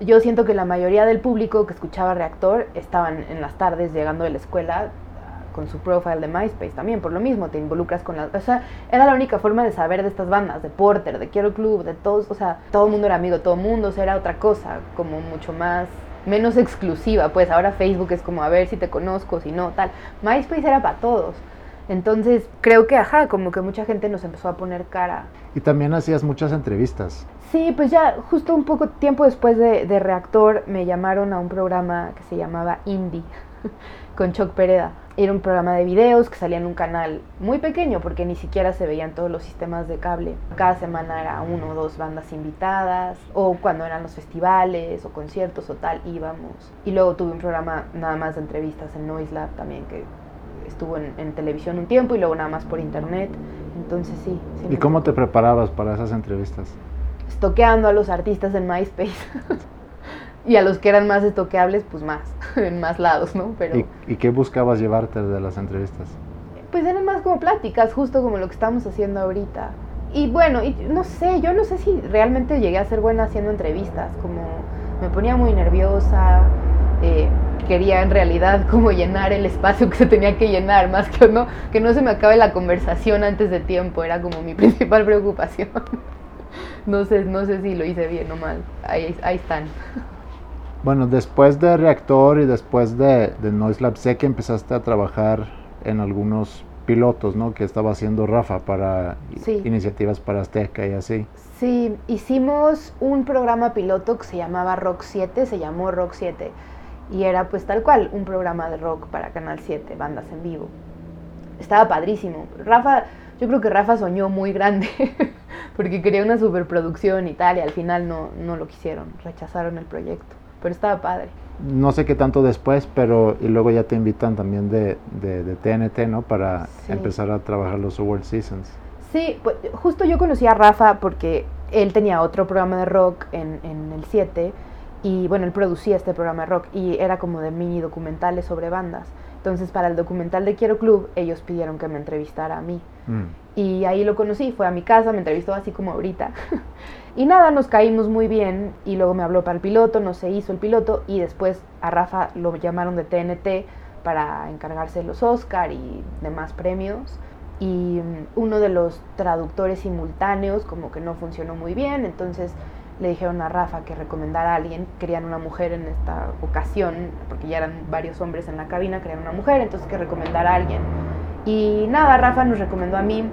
yo siento que la mayoría del público que escuchaba Reactor estaban en las tardes llegando de la escuela con su profile de MySpace también, por lo mismo, te involucras con las... O sea, era la única forma de saber de estas bandas, de Porter, de Quiero Club, de todos, o sea, todo el mundo era amigo, todo el mundo, o sea, era otra cosa, como mucho más, menos exclusiva, pues ahora Facebook es como a ver si te conozco, si no, tal. MySpace era para todos. Entonces, creo que, ajá, como que mucha gente nos empezó a poner cara. Y también hacías muchas entrevistas. Sí, pues ya justo un poco tiempo después de, de Reactor me llamaron a un programa que se llamaba Indie con Choc Pereda. Era un programa de videos que salía en un canal muy pequeño porque ni siquiera se veían todos los sistemas de cable. Cada semana era uno o dos bandas invitadas o cuando eran los festivales o conciertos o tal íbamos. Y luego tuve un programa nada más de entrevistas en Noise Lab también que estuvo en, televisión un tiempo y luego nada más por internet. Entonces sí. ¿Y cómo te preparabas para esas entrevistas? Estoqueando a los artistas en MySpace. y a los que eran más estoqueables, pues más, en más lados, ¿no? Pero, ¿Y, qué buscabas llevarte de las entrevistas? Pues eran más como pláticas, justo como lo que estamos haciendo ahorita. Y bueno, y no sé, yo no sé si realmente llegué a ser buena haciendo entrevistas, como me ponía muy nerviosa, eh, quería en realidad como llenar el espacio que se tenía que llenar, más que no, que no se me acabe la conversación antes de tiempo, era como mi principal preocupación. no sé, no sé si lo hice bien o mal, ahí, ahí están. Bueno, después de Reactor y después de, de Noise Lab, sé que empezaste a trabajar en algunos pilotos, ¿no? Que estaba haciendo Rafa para iniciativas para Azteca y así. Sí, hicimos un programa piloto que se llamaba Rock 7, se llamó Rock 7, y era pues tal cual, un programa de rock para Canal 7, bandas en vivo. Estaba padrísimo. Rafa, yo creo que Rafa soñó muy grande, porque quería una superproducción y tal, y al final no, no lo quisieron, rechazaron el proyecto pero estaba padre. No sé qué tanto después, pero y luego ya te invitan también de, de, TNT, ¿no? Para empezar a trabajar los World Seasons. Sí, pues justo yo conocí a Rafa porque él tenía otro programa de rock en, en el 7 y bueno, él producía este programa de rock y era como de mini documentales sobre bandas. Entonces para el documental de Quiero Club ellos pidieron que me entrevistara a mí. Mm. Y ahí lo conocí, fue a mi casa, me entrevistó así como ahorita. y nada, nos caímos muy bien y luego me habló para el piloto, no se hizo el piloto y después a Rafa lo llamaron de TNT para encargarse de los Oscar y demás premios. Y mm, uno de los traductores simultáneos como que no funcionó muy bien, entonces le dijeron a Rafa que recomendara a alguien, querían una mujer en esta ocasión, porque ya eran varios hombres en la cabina, querían una mujer, entonces que recomendara a alguien. Y nada, Rafa nos recomendó a mí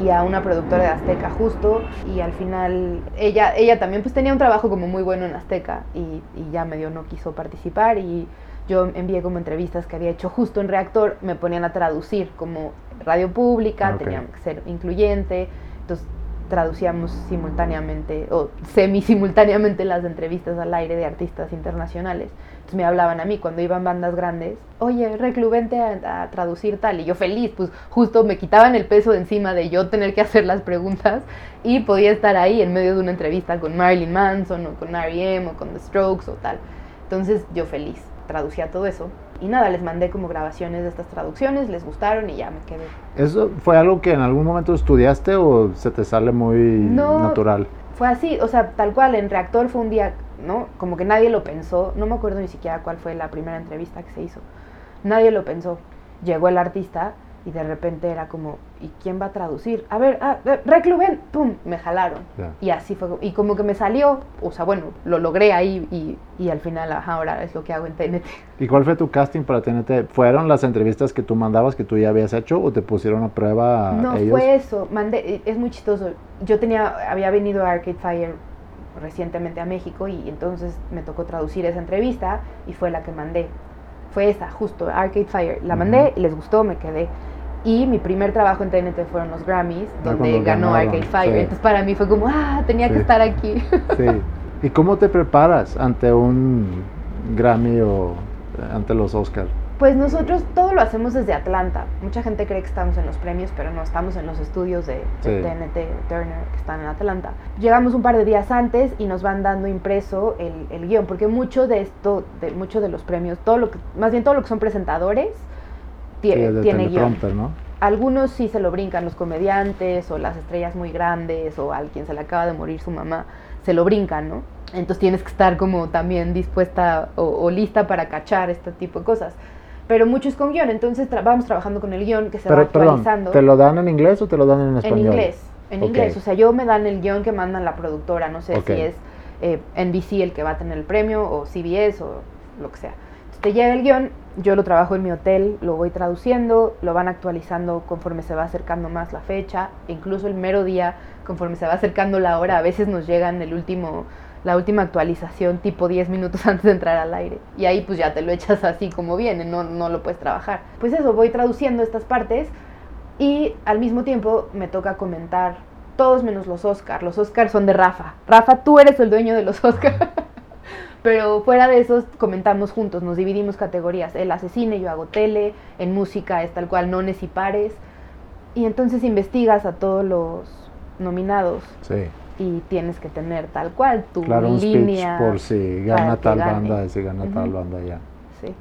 y a una productora de Azteca justo y al final ella, ella también pues tenía un trabajo como muy bueno en Azteca y, ya medio no quiso participar y yo envié como entrevistas que había hecho justo en Reactor, me ponían a traducir como radio pública, tenía que ser incluyente, entonces traducíamos simultáneamente o semi simultáneamente las entrevistas al aire de artistas internacionales. Entonces me hablaban a mí cuando iban bandas grandes, oye, reclubente a, a, traducir tal, y yo feliz, pues justo me quitaban el peso de encima de yo tener que hacer las preguntas y podía estar ahí en medio de una entrevista con Marilyn Manson o con R.E.M. o con The Strokes o tal. Entonces yo feliz. traducía todo eso. Y nada, les mandé como grabaciones de estas traducciones, les gustaron y ya me quedé. ¿Eso fue algo que en algún momento estudiaste o se te sale muy natural? Fue así, o sea, tal cual, en Reactor fue un día, ¿no? Como que nadie lo pensó, no me acuerdo ni siquiera cuál fue la primera entrevista que se hizo. Nadie lo pensó. Llegó el artista y de repente era como, ¿y quién va a traducir? A ver, ah, eh, recluben, pum, me jalaron. Y así fue, y como que me salió, o sea, bueno, lo logré ahí y, y al final ahora es lo que hago en TNT. ¿Y cuál fue tu casting para TNT? ¿Fueron las entrevistas que tú mandabas que tú ya habías hecho o te pusieron a prueba No, fue eso, mandé, es muy chistoso. Yo tenía, había venido a Arcade Fire recientemente a México y entonces me tocó traducir esa entrevista y fue la que mandé. Fue esa, justo, Arcade Fire. La mandé, les gustó, me quedé. Y mi primer trabajo en TNT fueron los Grammys, ah, donde ganó Arcade Fire. Entonces para mí fue como, ah, tenía que estar aquí. Sí. ¿Y cómo te preparas ante un Grammy o ante los Oscars? Pues nosotros todo lo hacemos desde Atlanta. Mucha gente cree que estamos en los premios, pero no, estamos en los estudios de, TNT, Turner, que están en Atlanta. Llegamos un par de días antes y nos van dando impreso el, el guion, porque mucho de esto, de, mucho de los premios, todo lo que, más bien todo lo que son presentadores, tiene, guion. Algunos sí se lo brincan, los comediantes o las estrellas muy grandes o alguien se le acaba de morir su mamá, se lo brincan, ¿no? Entonces tienes que estar como también dispuesta o, lista para cachar este tipo de cosas. Pero mucho es con guion, entonces vamos trabajando con el guion que se va actualizando. ¿Te lo dan en inglés o te lo dan en español? En inglés, en inglés. O sea, yo me dan el guion que mandan la productora, no sé si es eh, NBC el que va a tener el premio o CBS o lo que sea te llega el guion, yo lo trabajo en mi hotel, lo voy traduciendo, lo van actualizando conforme se va acercando más la fecha, e incluso el mero día, conforme se va acercando la hora, a veces nos llegan el último, la última actualización tipo 10 minutos antes de entrar al aire. Y ahí pues ya te lo echas así como viene, no, no lo puedes trabajar. Pues eso, voy traduciendo estas partes y al mismo tiempo me toca comentar todos menos los Oscar. Los Oscar son de Rafa. Rafa, tú eres el dueño de los Oscar. Pero fuera de eso, comentamos juntos, nos dividimos categorías. Él hace cine, yo hago tele, en música es tal cual, nones y pares. Y entonces investigas a todos los nominados. Sí. Y tienes que tener tal cual tu claro, un línea. por si gana tal banda, si gana tal banda ya. Sí,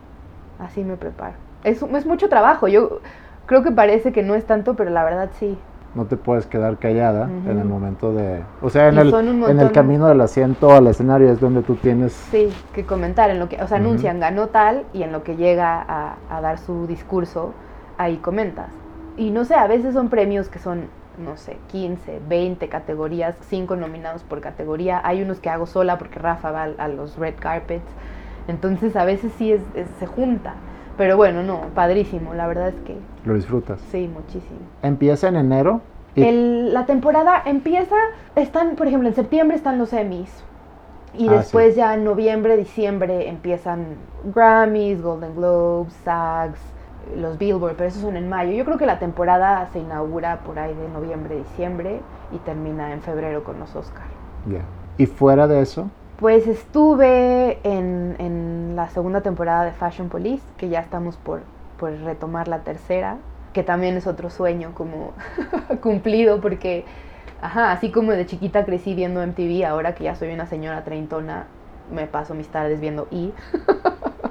así me preparo. Es, es mucho trabajo. Yo creo que parece que no es tanto, pero la verdad sí no te puedes quedar callada en el momento de... O sea, en el, en el camino del asiento al escenario es donde tú tienes... Sí, que comentar en lo que... O sea, anuncian, ganó tal, y en lo que llega a, a, dar su discurso, ahí comentas. Y no sé, a veces son premios que son, no sé, 15, 20 categorías, 5 nominados por categoría. Hay unos que hago sola porque Rafa va a, los red carpets. Entonces a veces sí es, se junta. Pero bueno, no, padrísimo, la verdad es que... Lo disfrutas. Sí, muchísimo. ¿Empieza en enero? la temporada empieza, están, por ejemplo, en septiembre están los Emmys. Y ah, después ya en noviembre, diciembre empiezan Grammys, Golden Globes, SAGs, los Billboard, pero esos son en mayo. Yo creo que la temporada se inaugura por ahí de noviembre, diciembre y termina en febrero con los Oscars. Ya. ¿Y fuera de eso? Pues estuve en, la segunda temporada de Fashion Police, que ya estamos por, retomar la tercera, que también es otro sueño como cumplido, porque, ajá, así como de chiquita crecí viendo MTV, ahora que ya soy una señora treintona, me paso mis tardes viendo E!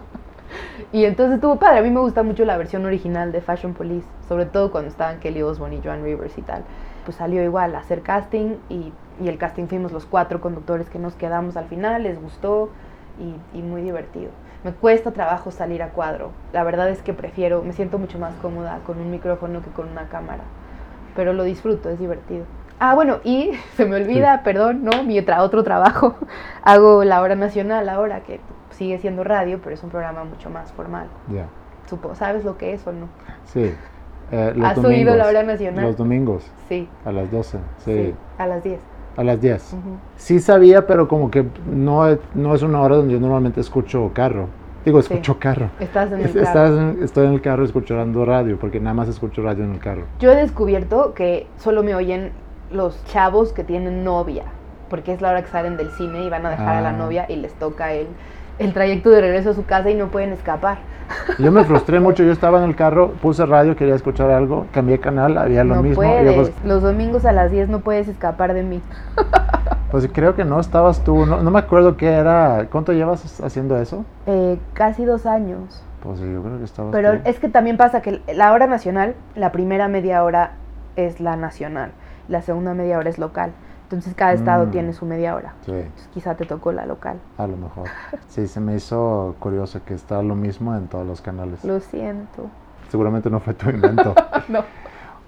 y entonces estuvo padre, a mí me gusta mucho la versión original de Fashion Police, sobre todo cuando estaban Kelly Osbourne y Joan Rivers y tal. Pues salió igual a hacer casting y y el casting fuimos los cuatro conductores que nos quedamos al final, les gustó y, muy divertido. Me cuesta trabajo salir a cuadro, la verdad es que prefiero, me siento mucho más cómoda con un micrófono que con una cámara, pero lo disfruto, es divertido. Ah, bueno, y se me olvida, perdón, ¿no? Mi otro trabajo, hago la hora nacional ahora, que sigue siendo radio, pero es un programa mucho más formal. Ya. ¿Sabes lo que es o no? Sí. Eh, ¿Has oído la hora nacional? Los domingos. Sí. A las 12. sí a las 10. A las 10. Sí sabía, pero como que no, no es una hora donde yo normalmente escucho carro. Digo, escucho carro. Estás en el carro. estoy en el carro escuchando radio, porque nada más escucho radio en el carro. Yo he descubierto que solo me oyen los chavos que tienen novia, porque es la hora que salen del cine y van a dejar a la ah. novia y les toca el, el trayecto de regreso a su casa y no pueden escapar. Yo me frustré mucho, yo estaba en el carro, puse radio, quería escuchar algo, cambié canal, había lo no mismo. Puedes. Los domingos a las 10 no puedes escapar de mí. Pues creo que no estabas tú, no, me acuerdo qué era. ¿Cuánto llevas haciendo eso? Eh, casi dos años. Pues yo creo que estabas Pero es que también pasa que la hora nacional, la primera media hora es la nacional, la segunda media hora es local. Entonces cada estado mm. tiene su media hora. Sí. quizá te tocó la local. A lo mejor. Sí, se me hizo curioso que está lo mismo en todos los canales. Lo siento. Seguramente no fue tu invento. no.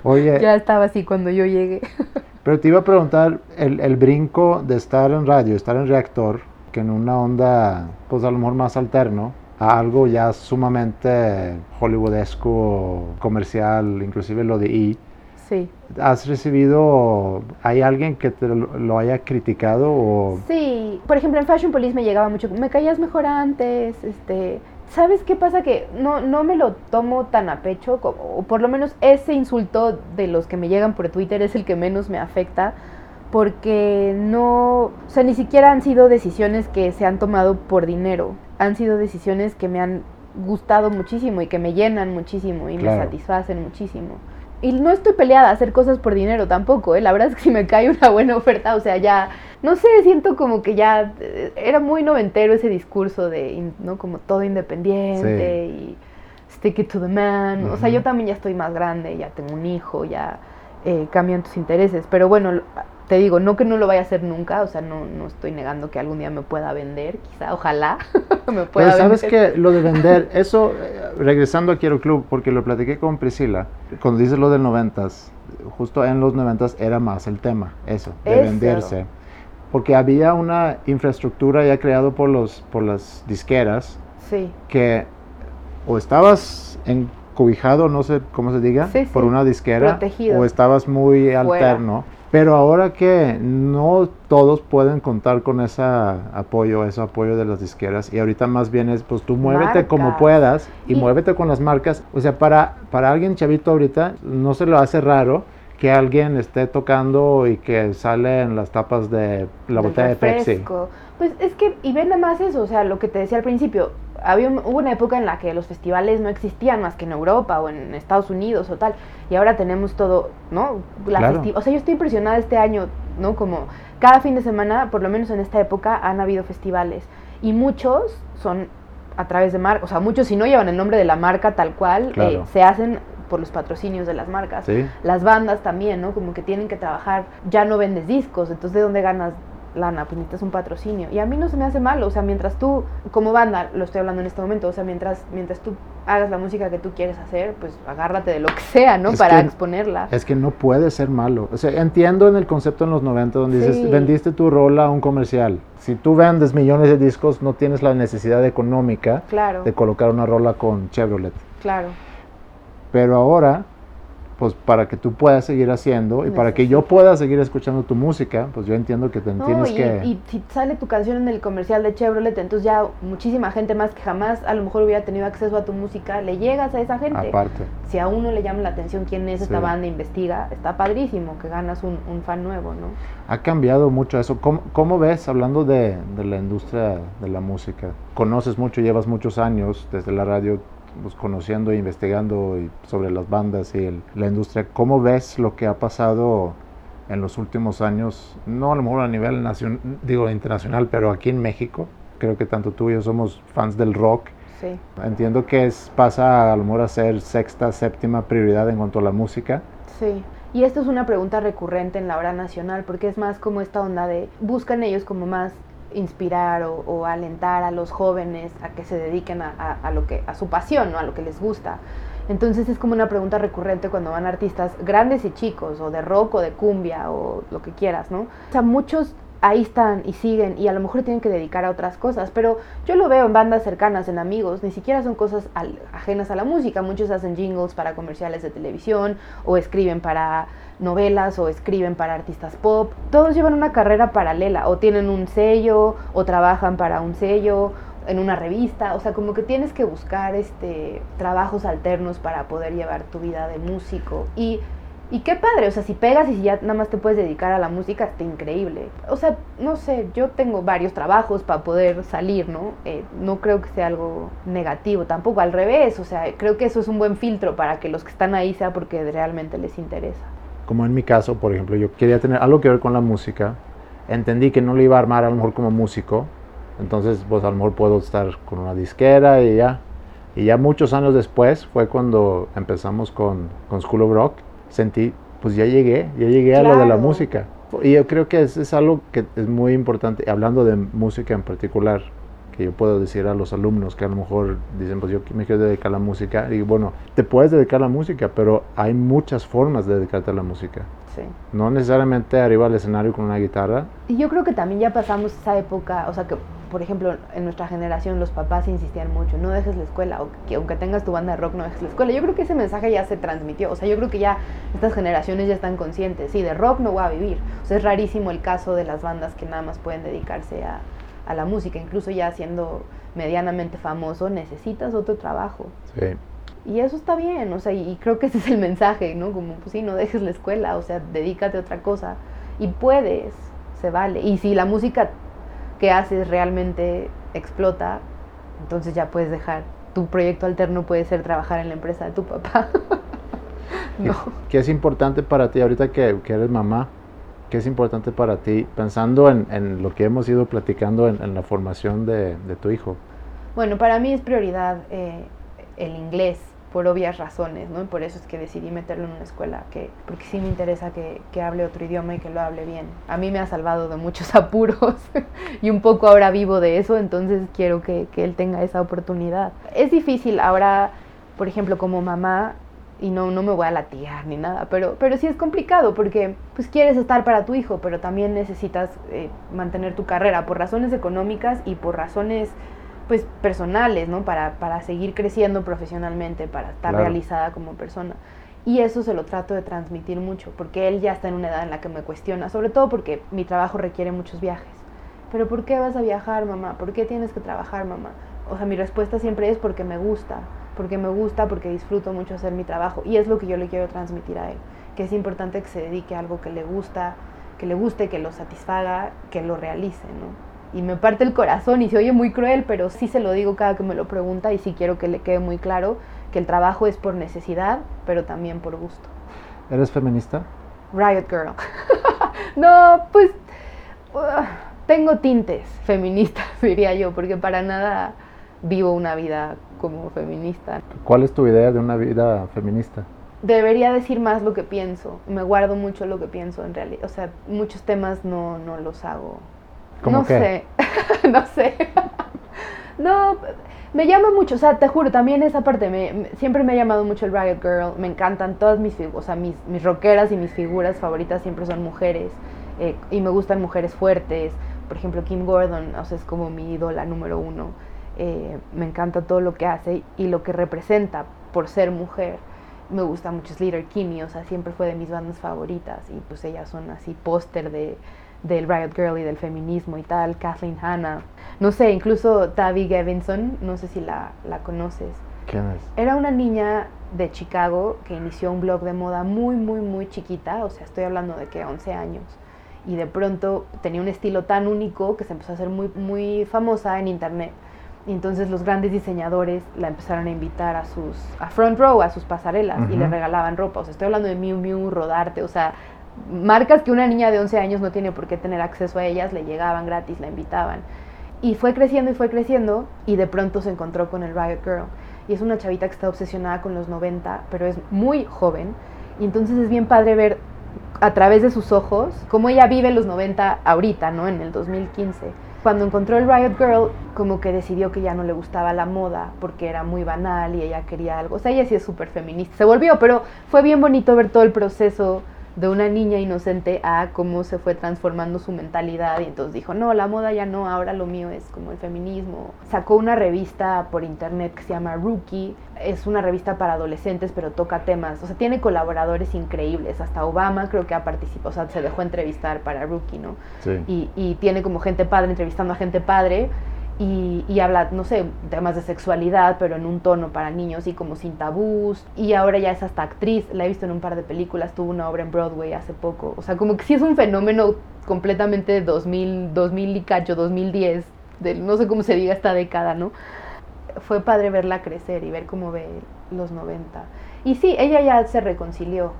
Oye. Ya estaba así cuando yo llegué. pero te iba a preguntar el, el brinco de estar en radio, estar en reactor, que en una onda, pues a lo mejor más alterno, a algo ya sumamente hollywoodesco, comercial, inclusive lo de E Sí. ¿Has recibido, hay alguien que te lo, haya criticado o...? Sí, por ejemplo en Fashion Police me llegaba mucho, me caías mejor antes, este... ¿Sabes qué pasa? Que no, no me lo tomo tan a pecho, o por lo menos ese insulto de los que me llegan por Twitter es el que menos me afecta, porque no, o sea, ni siquiera han sido decisiones que se han tomado por dinero, han sido decisiones que me han gustado muchísimo y que me llenan muchísimo y me satisfacen muchísimo y no estoy peleada a hacer cosas por dinero tampoco, ¿eh? La verdad es que si me cae una buena oferta, o sea, ya, no sé, siento como que ya eh, era muy noventero ese discurso de, ¿no? Como todo independiente y stick it to the man. O sea, yo también ya estoy más grande, ya tengo un hijo, ya eh, cambian tus intereses. Pero bueno, te digo, no que no lo vaya a hacer nunca, o sea, no, no estoy negando que algún día me pueda vender, quizá, ojalá me pueda Pero sabes que lo de vender, eso, eh, regresando a Quiero Club, porque lo platiqué con Priscila, cuando dices lo del noventas, justo en los noventas era más el tema, eso, de venderse. Porque había una infraestructura ya creado por, los, por las disqueras, sí. que o estabas encobijado, no sé cómo se diga, por una disquera, o estabas muy alterno pero ahora que no todos pueden contar con ese apoyo, ese apoyo de las disqueras, y ahorita más bien es, pues tú muévete como puedas y, muévete con las marcas. O sea, para, para alguien chavito ahorita no se lo hace raro que alguien esté tocando y que sale en las tapas de la botella de Pepsi. Pues es que, y ven nada más eso, o sea, lo que te decía al principio, había hubo una época en la que los festivales no existían más que en Europa o en Estados Unidos o tal, y ahora tenemos todo, ¿no? La O sea, yo estoy impresionada este año, ¿no? Como cada fin de semana, por lo menos en esta época, han habido festivales, y muchos son a través de marcas, o sea, muchos si no llevan el nombre de la marca tal cual, eh, se hacen por los patrocinios de las marcas. Las bandas también, ¿no? Como que tienen que trabajar, ya no vendes discos, entonces ¿de dónde ganas lana, pues necesitas un patrocinio. Y a mí no se me hace malo, o sea, mientras tú, como banda, lo estoy hablando en este momento, o sea, mientras, mientras tú hagas la música que tú quieres hacer, pues agárrate de lo que sea, ¿no? Para exponerla. Es que no puede ser malo. O sea, entiendo en el concepto en los 90 donde dices, vendiste tu rola a un comercial. Si tú vendes millones de discos, no tienes la necesidad económica de colocar una rola con Chevrolet. Claro. Pero ahora pues para que tú puedas seguir haciendo y para que yo pueda seguir escuchando tu música, pues yo entiendo que te tienes que... Y si sale tu canción en el comercial de Chevrolet, entonces ya muchísima gente más que jamás a lo mejor hubiera tenido acceso a tu música, le llegas a esa gente. Aparte. Si a uno le llama la atención quién es esta banda, investiga, está padrísimo que ganas un, fan nuevo, ¿no? Ha cambiado mucho eso. ¿Cómo, cómo ves, hablando de, de la industria de la música? Conoces mucho, llevas muchos años desde la radio pues, conociendo e investigando sobre las bandas y la industria, ¿cómo ves lo que ha pasado en los últimos años? No a lo mejor a nivel nacional, digo internacional, pero aquí en México. Creo que tanto tú y yo somos fans del rock. Sí. Entiendo que es, pasa a lo mejor a ser sexta, séptima prioridad en cuanto a la música. Sí. Y esto es una pregunta recurrente en la hora nacional, porque es más como esta onda de buscan ellos como más inspirar o, alentar a los jóvenes a que se dediquen a, lo que, a su pasión, ¿no? a lo que les gusta. Entonces es como una pregunta recurrente cuando van artistas grandes y chicos, o de rock o de cumbia, o lo que quieras, ¿no? O sea, muchos ahí están y siguen y a lo mejor tienen que dedicar a otras cosas, pero yo lo veo en bandas cercanas, en amigos, ni siquiera son cosas ajenas a la música, muchos hacen jingles para comerciales de televisión o escriben para novelas o escriben para artistas pop, todos llevan una carrera paralela o tienen un sello o trabajan para un sello en una revista, o sea, como que tienes que buscar este trabajos alternos para poder llevar tu vida de músico. Y y qué padre, o sea, si pegas y si ya nada más te puedes dedicar a la música, está increíble. O sea, no sé, yo tengo varios trabajos para poder salir, ¿no? Eh, no creo que sea algo negativo, tampoco al revés, o sea, creo que eso es un buen filtro para que los que están ahí sea porque realmente les interesa. Como en mi caso, por ejemplo, yo quería tener algo que ver con la música, entendí que no lo iba a armar a lo mejor como músico, entonces pues a lo mejor puedo estar con una disquera y ya. Y ya muchos años después fue cuando empezamos con, con School of Rock, sentí, pues ya llegué, ya llegué a lo de la música. Y yo creo que es, es algo que es muy importante, hablando de música en particular, que yo puedo decir a los alumnos que a lo mejor dicen, pues yo me quiero dedicar a la música. Y bueno, te puedes dedicar a la música, pero hay muchas formas de dedicarte a la música. Sí. No necesariamente arriba del escenario con una guitarra. Y yo creo que también ya pasamos esa época, o sea que, por ejemplo, en nuestra generación los papás insistían mucho, no dejes la escuela, o que aunque tengas tu banda de rock, no dejes la escuela. Yo creo que ese mensaje ya se transmitió, o sea, yo creo que ya estas generaciones ya están conscientes, sí, de rock no voy a vivir. O sea, es rarísimo el caso de las bandas que nada más pueden dedicarse a, a la música, incluso ya siendo medianamente famoso, necesitas otro trabajo. Sí. Y eso está bien, o sea, y creo que ese es el mensaje, ¿no? Como, pues sí, no dejes la escuela, o sea, dedícate a otra cosa. Y puedes, se vale. Y si la música que haces realmente explota, entonces ya puedes dejar. Tu proyecto alterno puede ser trabajar en la empresa de tu papá. no. ¿Qué es importante para ti ahorita que, que eres mamá? ¿Qué es importante para ti pensando en, lo que hemos ido platicando en, la formación de, tu hijo? Bueno, para mí es prioridad eh, el inglés por obvias razones, ¿no? Y por eso es que decidí meterlo en una escuela, que, porque sí me interesa que, que, hable otro idioma y que lo hable bien. A mí me ha salvado de muchos apuros y un poco ahora vivo de eso, entonces quiero que, que él tenga esa oportunidad. Es difícil ahora, por ejemplo, como mamá, y no, no me voy a latigar ni nada, pero, pero sí es complicado porque pues quieres estar para tu hijo, pero también necesitas eh, mantener tu carrera por razones económicas y por razones pues personales, ¿no? Para, para seguir creciendo profesionalmente, para estar realizada como persona. Y eso se lo trato de transmitir mucho, porque él ya está en una edad en la que me cuestiona, sobre todo porque mi trabajo requiere muchos viajes. Pero ¿por qué vas a viajar, mamá? ¿Por qué tienes que trabajar, mamá? O sea, mi respuesta siempre es porque me gusta porque me gusta, porque disfruto mucho hacer mi trabajo y es lo que yo le quiero transmitir a él, que es importante que se dedique a algo que le gusta, que le guste, que lo satisfaga, que lo realice, ¿no? Y me parte el corazón y se oye muy cruel, pero sí se lo digo cada que me lo pregunta y sí quiero que le quede muy claro que el trabajo es por necesidad, pero también por gusto. ¿Eres feminista? Riot Girl. no, pues uh, tengo tintes feministas, diría yo, porque para nada vivo una vida como feminista. ¿Cuál es tu idea de una vida feminista? Debería decir más lo que pienso. Me guardo mucho lo que pienso en realidad. O sea, muchos temas no, no los hago. ¿Cómo no sé. no sé. no, me llama mucho. O sea, te juro, también esa parte. Me, siempre me ha llamado mucho el Riot Girl. Me encantan todas mis O sea, mis, mis rockeras y mis figuras favoritas siempre son mujeres. Eh, y me gustan mujeres fuertes. Por ejemplo, Kim Gordon, o sea, es como mi ídola número uno. Eh, me encanta todo lo que hace y lo que representa por ser mujer. Me gusta mucho Slater Kinney, o sea, siempre fue de mis bandas favoritas y pues ellas son así póster de, del Riot Girl y del feminismo y tal, Kathleen Hanna. No sé, incluso Tavi Gevinson, no sé si la, la conoces. ¿Quién es? Era una niña de Chicago que inició un blog de moda muy, muy, muy chiquita, o sea, estoy hablando de que 11 años. Y de pronto tenía un estilo tan único que se empezó a hacer muy, muy famosa en internet y entonces los grandes diseñadores la empezaron a invitar a sus a front row, a sus pasarelas y le regalaban ropa. O sea, estoy hablando de Miu Miu, Rodarte, o sea, marcas que una niña de 11 años no tiene por qué tener acceso a ellas, le llegaban gratis, la invitaban. Y fue creciendo y fue creciendo y de pronto se encontró con el Riot Girl. Y es una chavita que está obsesionada con los 90, pero es muy joven. Y entonces es bien padre ver a través de sus ojos cómo ella vive los 90 ahorita, ¿no? En el 2015 cuando encontró el Riot Girl, como que decidió que ya no le gustaba la moda porque era muy banal y ella quería algo. O sea, ella sí es súper feminista. Se volvió, pero fue bien bonito ver todo el proceso de una niña inocente a cómo se fue transformando su mentalidad y entonces dijo, no, la moda ya no, ahora lo mío es como el feminismo. Sacó una revista por internet que se llama Rookie, es una revista para adolescentes pero toca temas, o sea, tiene colaboradores increíbles, hasta Obama creo que ha participado, o sea, se dejó entrevistar para Rookie, ¿no? Sí. Y, y tiene como gente padre entrevistando a gente padre y, habla, no sé, temas de sexualidad, pero en un tono para niños y como sin tabús. Y ahora ya es hasta actriz, la he visto en un par de películas, tuvo una obra en Broadway hace poco. O sea, como que sí es un fenómeno completamente 2000, 2000 y cacho, 2010, no sé cómo se diga esta década, ¿no? Fue padre verla crecer y ver cómo ve los 90. Y sí, ella ya se reconcilió.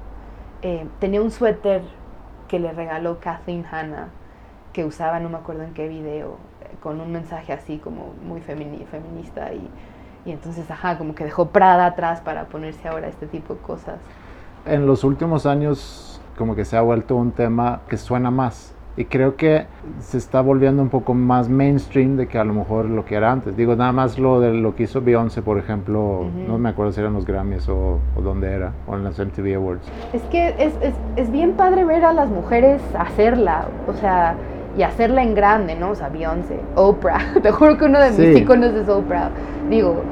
Eh, tenía un suéter que le regaló Kathleen Hanna que usaba, no me acuerdo en qué video, con un mensaje así como muy feminista y, y entonces, ajá, como que dejó Prada atrás para ponerse ahora este tipo de cosas. En los últimos años como que se ha vuelto un tema que suena más y creo que se está volviendo un poco más mainstream de que a lo mejor lo que era antes. Digo, nada más lo de lo que hizo Beyoncé, por ejemplo, no me acuerdo si eran los Grammys o, o, dónde era, o en las MTV Awards. Es que es, es, es bien padre ver a las mujeres hacerla, o sea, y hacerla en grande, ¿no? O sea, Beyoncé, Oprah. Te juro que uno de mis iconos es Oprah. Digo.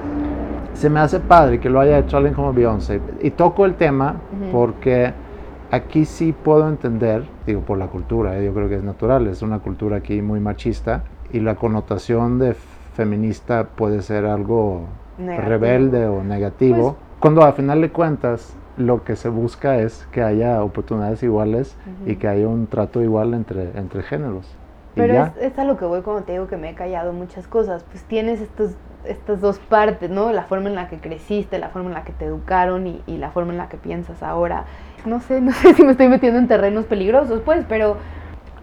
Se me hace padre que lo haya hecho alguien como Beyoncé. Y toco el tema porque aquí sí puedo entender, digo, por la cultura, ¿eh? yo creo que es natural, es una cultura aquí muy machista y la connotación de feminista puede ser algo rebelde o negativo, pues cuando a final de cuentas lo que se busca es que haya oportunidades iguales y que haya un trato igual entre, entre géneros. Pero es, es, a lo que voy cuando te digo que me he callado muchas cosas. Pues tienes estos, estas dos partes, ¿no? La forma en la que creciste, la forma en la que te educaron y, y la forma en la que piensas ahora. No sé, no sé si me estoy metiendo en terrenos peligrosos, pues, pero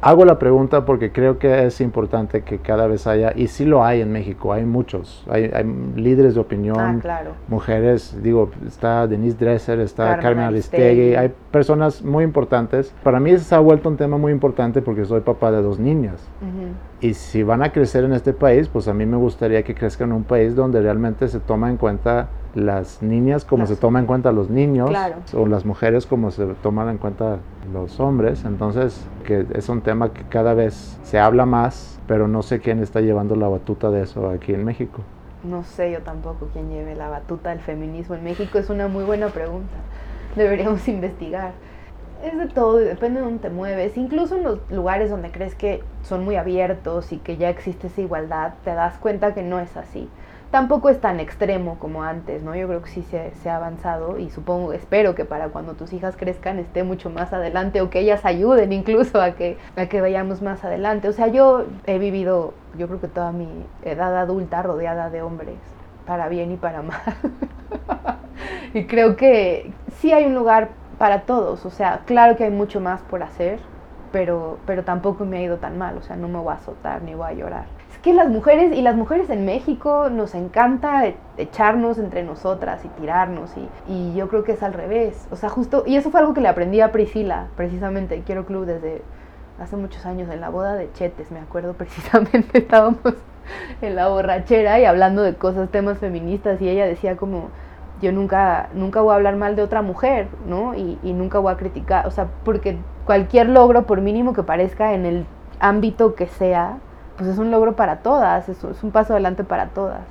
Hago la pregunta porque creo que es importante que cada vez haya, y sí lo hay en México, hay muchos, hay, líderes de opinión, ah, mujeres, digo, está Denise Dresser, está Carmen, Aristegui, hay personas muy importantes. Para mí se ha vuelto un tema muy importante porque soy papá de dos niñas. Y si van a crecer en este país, pues a mí me gustaría que crezcan en un país donde realmente se toma en cuenta las niñas como se toma en cuenta los niños o las mujeres como se toman en cuenta los hombres. Entonces, que es un tema que cada vez se habla más, pero no sé quién está llevando la batuta de eso aquí en México. No sé yo tampoco quién lleve la batuta del feminismo en México. Es una muy buena pregunta. Deberíamos investigar. Es de todo y depende de dónde te mueves. Incluso en los lugares donde crees que son muy abiertos y que ya existe esa igualdad, te das cuenta que no es así tampoco es tan extremo como antes, ¿no? Yo creo que sí se, ha avanzado y supongo, espero que para cuando tus hijas crezcan esté mucho más adelante o que ellas ayuden incluso a que, a que vayamos más adelante. O sea, yo he vivido, yo creo que toda mi edad adulta rodeada de hombres, para bien y para mal. y creo que sí hay un lugar para todos, o sea, claro que hay mucho más por hacer, pero, pero tampoco me ha ido tan mal, o sea, no me voy a azotar ni voy a llorar que las mujeres y las mujeres en México nos encanta echarnos entre nosotras y tirarnos y, y, yo creo que es al revés. O sea, justo, y eso fue algo que le aprendí a Priscila, precisamente, Quiero Club desde hace muchos años, en la boda de Chetes, me acuerdo precisamente, estábamos en la borrachera y hablando de cosas, temas feministas y ella decía como, yo nunca, nunca voy a hablar mal de otra mujer, ¿no? Y, y nunca voy a criticar, o sea, porque cualquier logro, por mínimo que parezca en el ámbito que sea, pues es un logro para todas, es, es un paso adelante para todas.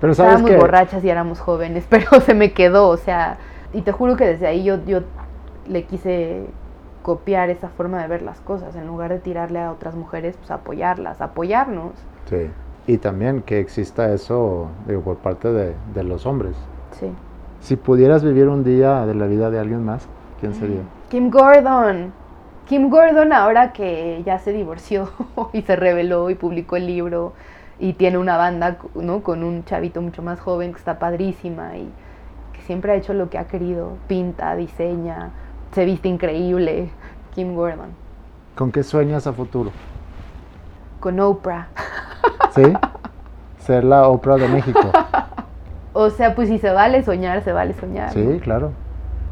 Pero sabes Estábamos borrachas y éramos jóvenes, pero se me quedó, o sea, y te juro que desde ahí yo, yo le quise copiar esa forma de ver las cosas, en lugar de tirarle a otras mujeres, pues apoyarlas, apoyarnos. Sí, y también que exista eso, digo, por parte de, de los hombres. Sí. Si pudieras vivir un día de la vida de alguien más, ¿quién sería? Kim Gordon. Kim Gordon ahora que ya se divorció y se reveló y publicó el libro y tiene una banda ¿no? con un chavito mucho más joven que está padrísima y que siempre ha hecho lo que ha querido, pinta, diseña, se viste increíble, Kim Gordon. ¿Con qué sueñas a futuro? Con Oprah. ¿Sí? Ser la Oprah de México. o sea, pues si se vale soñar, se vale soñar. Sí, claro.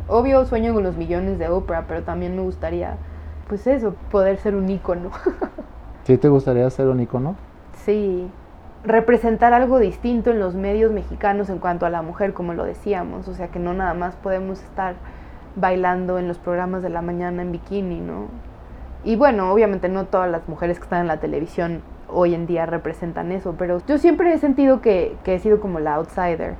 Obvio sueño con los millones de Oprah, pero también me gustaría pues eso, poder ser un ícono. ¿Sí te gustaría ser un ícono? Sí, representar algo distinto en los medios mexicanos en cuanto a la mujer, como lo decíamos, o sea que no nada más podemos estar bailando en los programas de la mañana en bikini, ¿no? Y bueno, obviamente no todas las mujeres que están en la televisión hoy en día representan eso, pero yo siempre he sentido que, que he sido como la outsider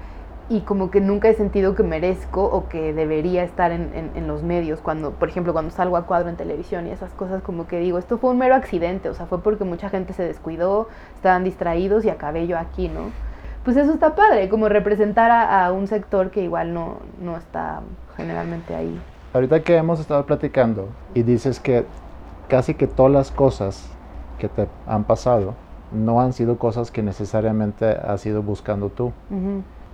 y como que nunca he sentido que merezco o que debería estar en, en, los medios cuando, por ejemplo, cuando salgo a cuadro en televisión y esas cosas como que digo, esto fue un mero accidente, o sea, fue porque mucha gente se descuidó, estaban distraídos y acabé yo aquí, ¿no? Pues eso está padre, como representar a, a un sector que igual no, no está generalmente ahí. Ahorita que hemos estado platicando y dices que casi que todas las cosas que te han pasado no han sido cosas que necesariamente has ido buscando tú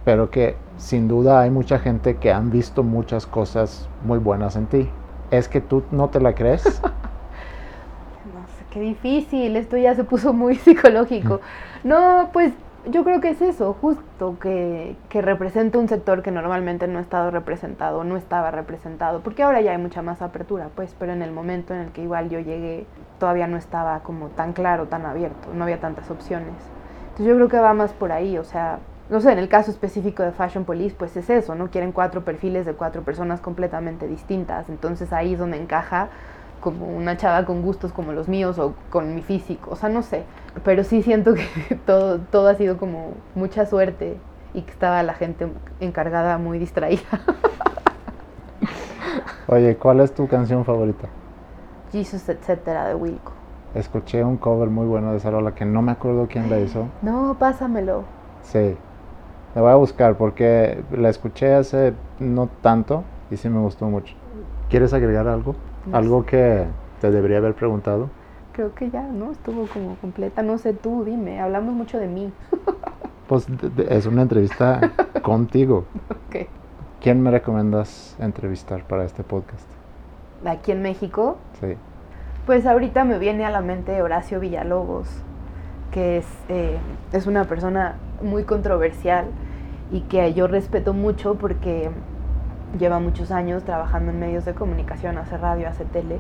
pero que sin duda hay mucha gente que han visto muchas cosas muy buenas en ti. ¿Es que tú no te la crees? no sé qué difícil, esto ya se puso muy psicológico. No, pues yo creo que es eso, justo que, que representa un sector que normalmente no ha estado representado, no estaba representado, porque ahora ya hay mucha más apertura, pues, pero en el momento en el que igual yo llegué todavía no estaba como tan claro, tan abierto, no había tantas opciones. Entonces yo creo que va más por ahí, o sea, no sé, en el caso específico de Fashion Police, pues es eso, ¿no? Quieren cuatro perfiles de cuatro personas completamente distintas, entonces ahí es donde encaja como una chava con gustos como los míos o con mi físico, o sea, no sé, pero sí siento que todo, todo ha sido como mucha suerte y que estaba la gente encargada muy distraída. Oye, ¿cuál es tu canción favorita? Jesus, etcétera, de Wilco. Escuché un cover muy bueno de esa rola que no me acuerdo quién la hizo. No, pásamelo. Sí, la voy a buscar porque la escuché hace no tanto y sí me gustó mucho. ¿Quieres agregar algo? ¿Algo que te debería haber preguntado? Creo que ya, ¿no? Estuvo como completa. No sé tú, dime. Hablamos mucho de mí. Pues es una entrevista contigo. Ok. ¿Quién me recomiendas entrevistar para este podcast? ¿Aquí en México? Sí. Pues ahorita me viene a la mente Horacio Villalobos, que es, eh, es una persona muy controversial y que yo respeto mucho porque lleva muchos años trabajando en medios de comunicación, hace radio, hace tele,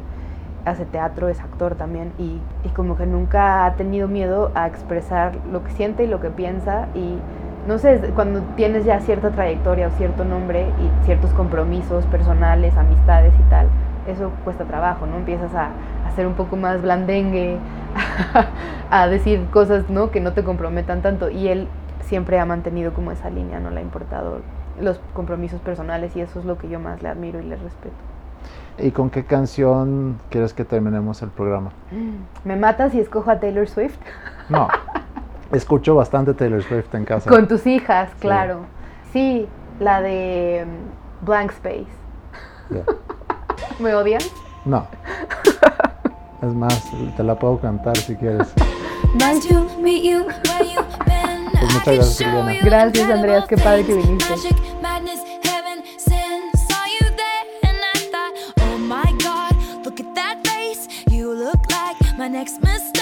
hace teatro, es actor también y, y, como que nunca ha tenido miedo a expresar lo que siente y lo que piensa y no sé, cuando tienes ya cierta trayectoria o cierto nombre y ciertos compromisos personales, amistades y tal, eso cuesta trabajo, ¿no? Empiezas a, a ser un poco más blandengue, a, a decir cosas, ¿no? Que no te comprometan tanto y él siempre ha mantenido como esa línea, no le ha importado los compromisos personales y eso es lo que yo más le admiro y le respeto. ¿Y con qué canción quieres que terminemos el programa? ¿Me matas si escojo a Taylor Swift? No, escucho bastante Taylor Swift en casa. Con tus hijas, claro. Sí, sí la de um, Blank Space. Yeah. ¿Me odian? No. Es más, te la puedo cantar si quieres. Pues muchas gracias, Juliana. Gracias, Andreas. Qué padre que viniste. next mistake.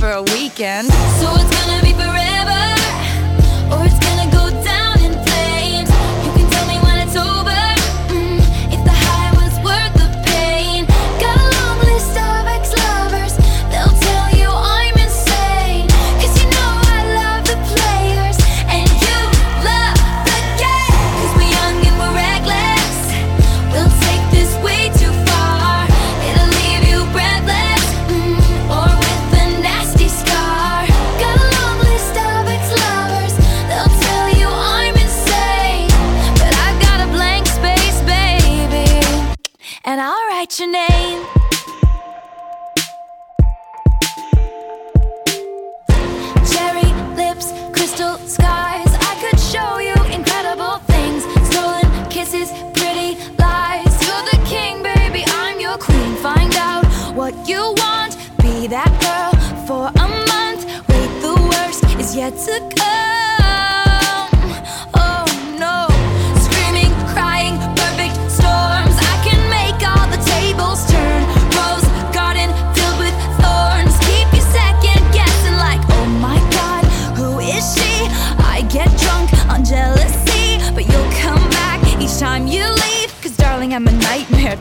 For a weekend. So it's gonna be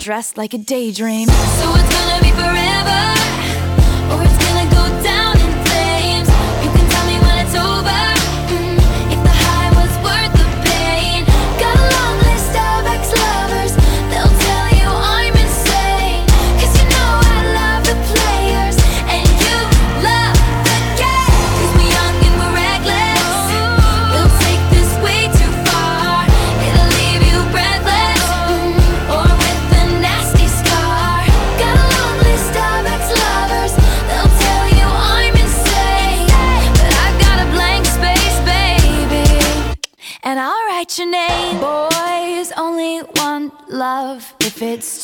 dressed like a daydream. So it's gonna be forever, or it's gonna go down